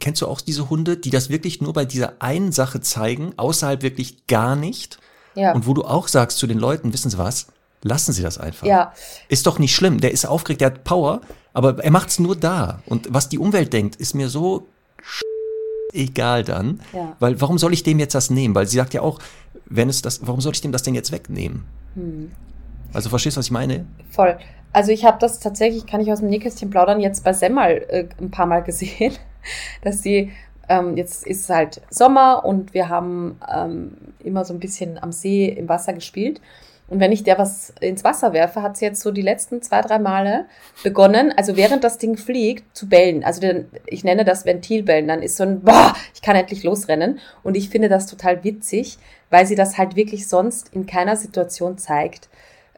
kennst du auch diese Hunde, die das wirklich nur bei dieser einen Sache zeigen, außerhalb wirklich gar nicht? Ja. Und wo du auch sagst zu den Leuten, wissen Sie was? Lassen Sie das einfach. Ja. Ist doch nicht schlimm. Der ist aufgeregt, der hat Power, aber er macht es nur da. Und was die Umwelt denkt, ist mir so egal dann. Ja. Weil warum soll ich dem jetzt das nehmen? Weil sie sagt ja auch, wenn es das, warum soll ich dem das denn jetzt wegnehmen? Hm. Also verstehst du, was ich meine? Voll. Also ich habe das tatsächlich, kann ich aus dem Nähkästchen plaudern, jetzt bei Semmel äh, ein paar Mal gesehen, dass sie ähm, jetzt ist es halt Sommer und wir haben ähm, immer so ein bisschen am See im Wasser gespielt. Und wenn ich der was ins Wasser werfe, hat sie jetzt so die letzten zwei, drei Male begonnen, also während das Ding fliegt, zu bellen. Also den, ich nenne das Ventilbellen. Dann ist so ein, boah, ich kann endlich losrennen. Und ich finde das total witzig, weil sie das halt wirklich sonst in keiner Situation zeigt.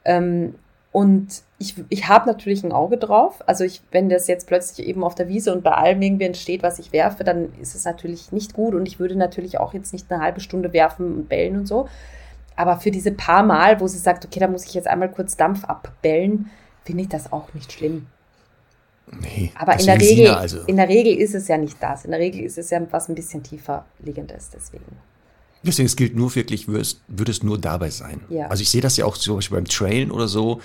Ähm, und ich, ich habe natürlich ein Auge drauf. Also ich, wenn das jetzt plötzlich eben auf der Wiese und bei allem irgendwie entsteht, was ich werfe, dann ist es natürlich nicht gut. Und ich würde natürlich auch jetzt nicht eine halbe Stunde werfen und bellen und so. Aber für diese paar Mal, wo sie sagt, okay, da muss ich jetzt einmal kurz Dampf abbellen, finde ich das auch nicht schlimm. Nee, Aber in der, Regel, also. in der Regel ist es ja nicht das. In der Regel ist es ja was ein bisschen tiefer liegendes, deswegen. Deswegen, es gilt nur wirklich, würde es, nur dabei sein. Ja. Also ich sehe das ja auch zum Beispiel beim Trailen oder so,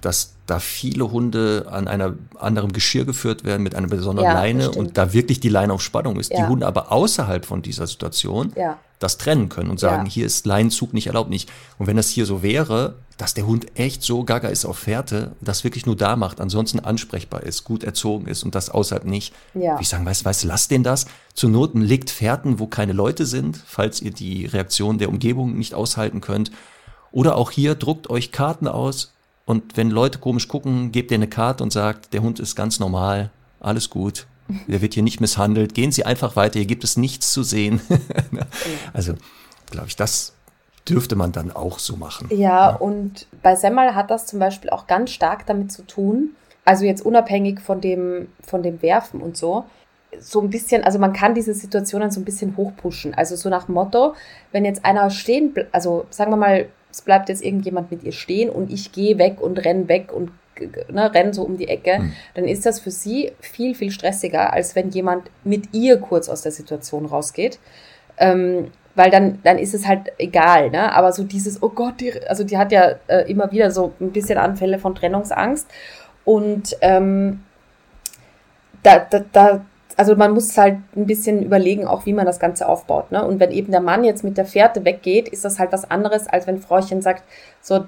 dass da viele Hunde an einer anderen Geschirr geführt werden mit einer besonderen ja, Leine und da wirklich die Leine auf Spannung ist. Ja. Die Hunde aber außerhalb von dieser Situation ja. Das trennen können und sagen, hier ist Leinenzug nicht erlaubt nicht. Und wenn das hier so wäre, dass der Hund echt so gaga ist auf Fährte, das wirklich nur da macht, ansonsten ansprechbar ist, gut erzogen ist und das außerhalb nicht. Ja. Wie ich sagen, weißt, weißt, lass den das. Zur Not legt Fährten, wo keine Leute sind, falls ihr die Reaktion der Umgebung nicht aushalten könnt. Oder auch hier druckt euch Karten aus, und wenn Leute komisch gucken, gebt ihr eine Karte und sagt, der Hund ist ganz normal, alles gut, der wird hier nicht misshandelt, gehen Sie einfach weiter, hier gibt es nichts zu sehen. also, glaube ich, das dürfte man dann auch so machen. Ja, ja, und bei Semmel hat das zum Beispiel auch ganz stark damit zu tun, also jetzt unabhängig von dem, von dem Werfen und so, so ein bisschen, also man kann diese Situationen so ein bisschen hochpushen. Also so nach Motto, wenn jetzt einer stehen, also sagen wir mal, es bleibt jetzt irgendjemand mit ihr stehen und ich gehe weg und renn weg und ne, renn so um die Ecke, mhm. dann ist das für sie viel, viel stressiger, als wenn jemand mit ihr kurz aus der Situation rausgeht. Ähm, weil dann, dann ist es halt egal, ne? Aber so dieses, oh Gott, die, also die hat ja äh, immer wieder so ein bisschen Anfälle von Trennungsangst. Und ähm, da, da, da, also man muss halt ein bisschen überlegen, auch wie man das Ganze aufbaut. Ne? Und wenn eben der Mann jetzt mit der Fährte weggeht, ist das halt was anderes, als wenn Frauchen sagt, so,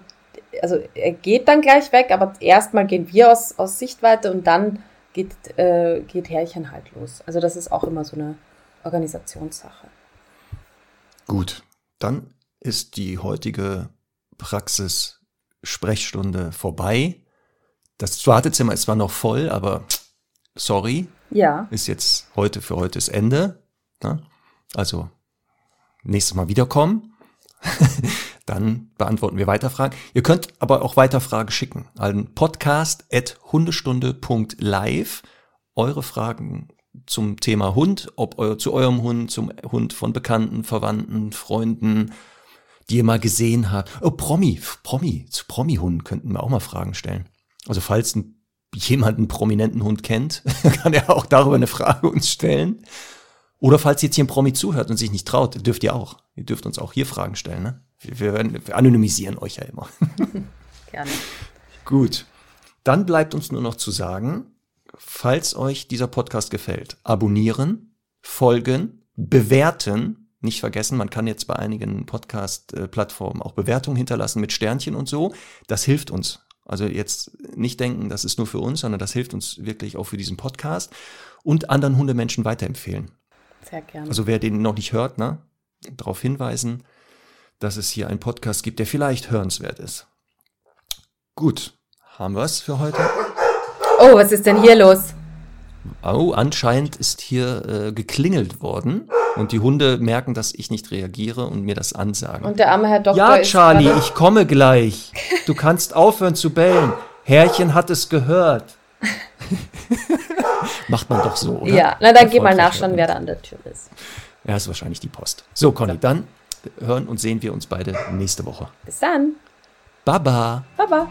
also er geht dann gleich weg, aber erstmal gehen wir aus, aus Sichtweite und dann geht, äh, geht Herrchen halt los. Also das ist auch immer so eine Organisationssache. Gut, dann ist die heutige Praxis Sprechstunde vorbei. Das Wartezimmer ist zwar noch voll, aber sorry. Ja. Ist jetzt heute für heute das Ende. Ne? Also nächstes Mal wiederkommen. Dann beantworten wir weiter Fragen. Ihr könnt aber auch weiter Fragen schicken an podcast.hundestunde.live. Eure Fragen zum Thema Hund, ob euer, zu eurem Hund, zum Hund von Bekannten, Verwandten, Freunden, die ihr mal gesehen habt. Oh, Promi, Promi, zu Promi-Hunden könnten wir auch mal Fragen stellen. Also falls jemand einen prominenten Hund kennt, kann er auch darüber eine Frage uns stellen. Oder falls jetzt hier ein Promi zuhört und sich nicht traut, dürft ihr auch. Ihr dürft uns auch hier Fragen stellen. Ne? Wir, wir, wir anonymisieren euch ja immer. Gerne. Gut. Dann bleibt uns nur noch zu sagen, falls euch dieser Podcast gefällt, abonnieren, folgen, bewerten. Nicht vergessen, man kann jetzt bei einigen Podcast-Plattformen auch Bewertungen hinterlassen mit Sternchen und so. Das hilft uns. Also jetzt nicht denken, das ist nur für uns, sondern das hilft uns wirklich auch für diesen Podcast und anderen Hundemenschen weiterempfehlen. Sehr gerne. Also wer den noch nicht hört, ne, darauf hinweisen, dass es hier einen Podcast gibt, der vielleicht hörenswert ist. Gut, haben wir es für heute? Oh, was ist denn hier los? Oh, anscheinend ist hier äh, geklingelt worden und die Hunde merken, dass ich nicht reagiere und mir das ansagen. Und der arme Herr Doktor ja, Charlie, gerade- ich komme gleich. Du kannst aufhören zu bellen. Herrchen hat es gehört. Macht man doch so, oder? Ja, na dann geh mal nachschauen, wer da an der Tür ist. Ja, ist wahrscheinlich die Post. So, Conny, dann hören und sehen wir uns beide nächste Woche. Bis dann. Baba. Baba.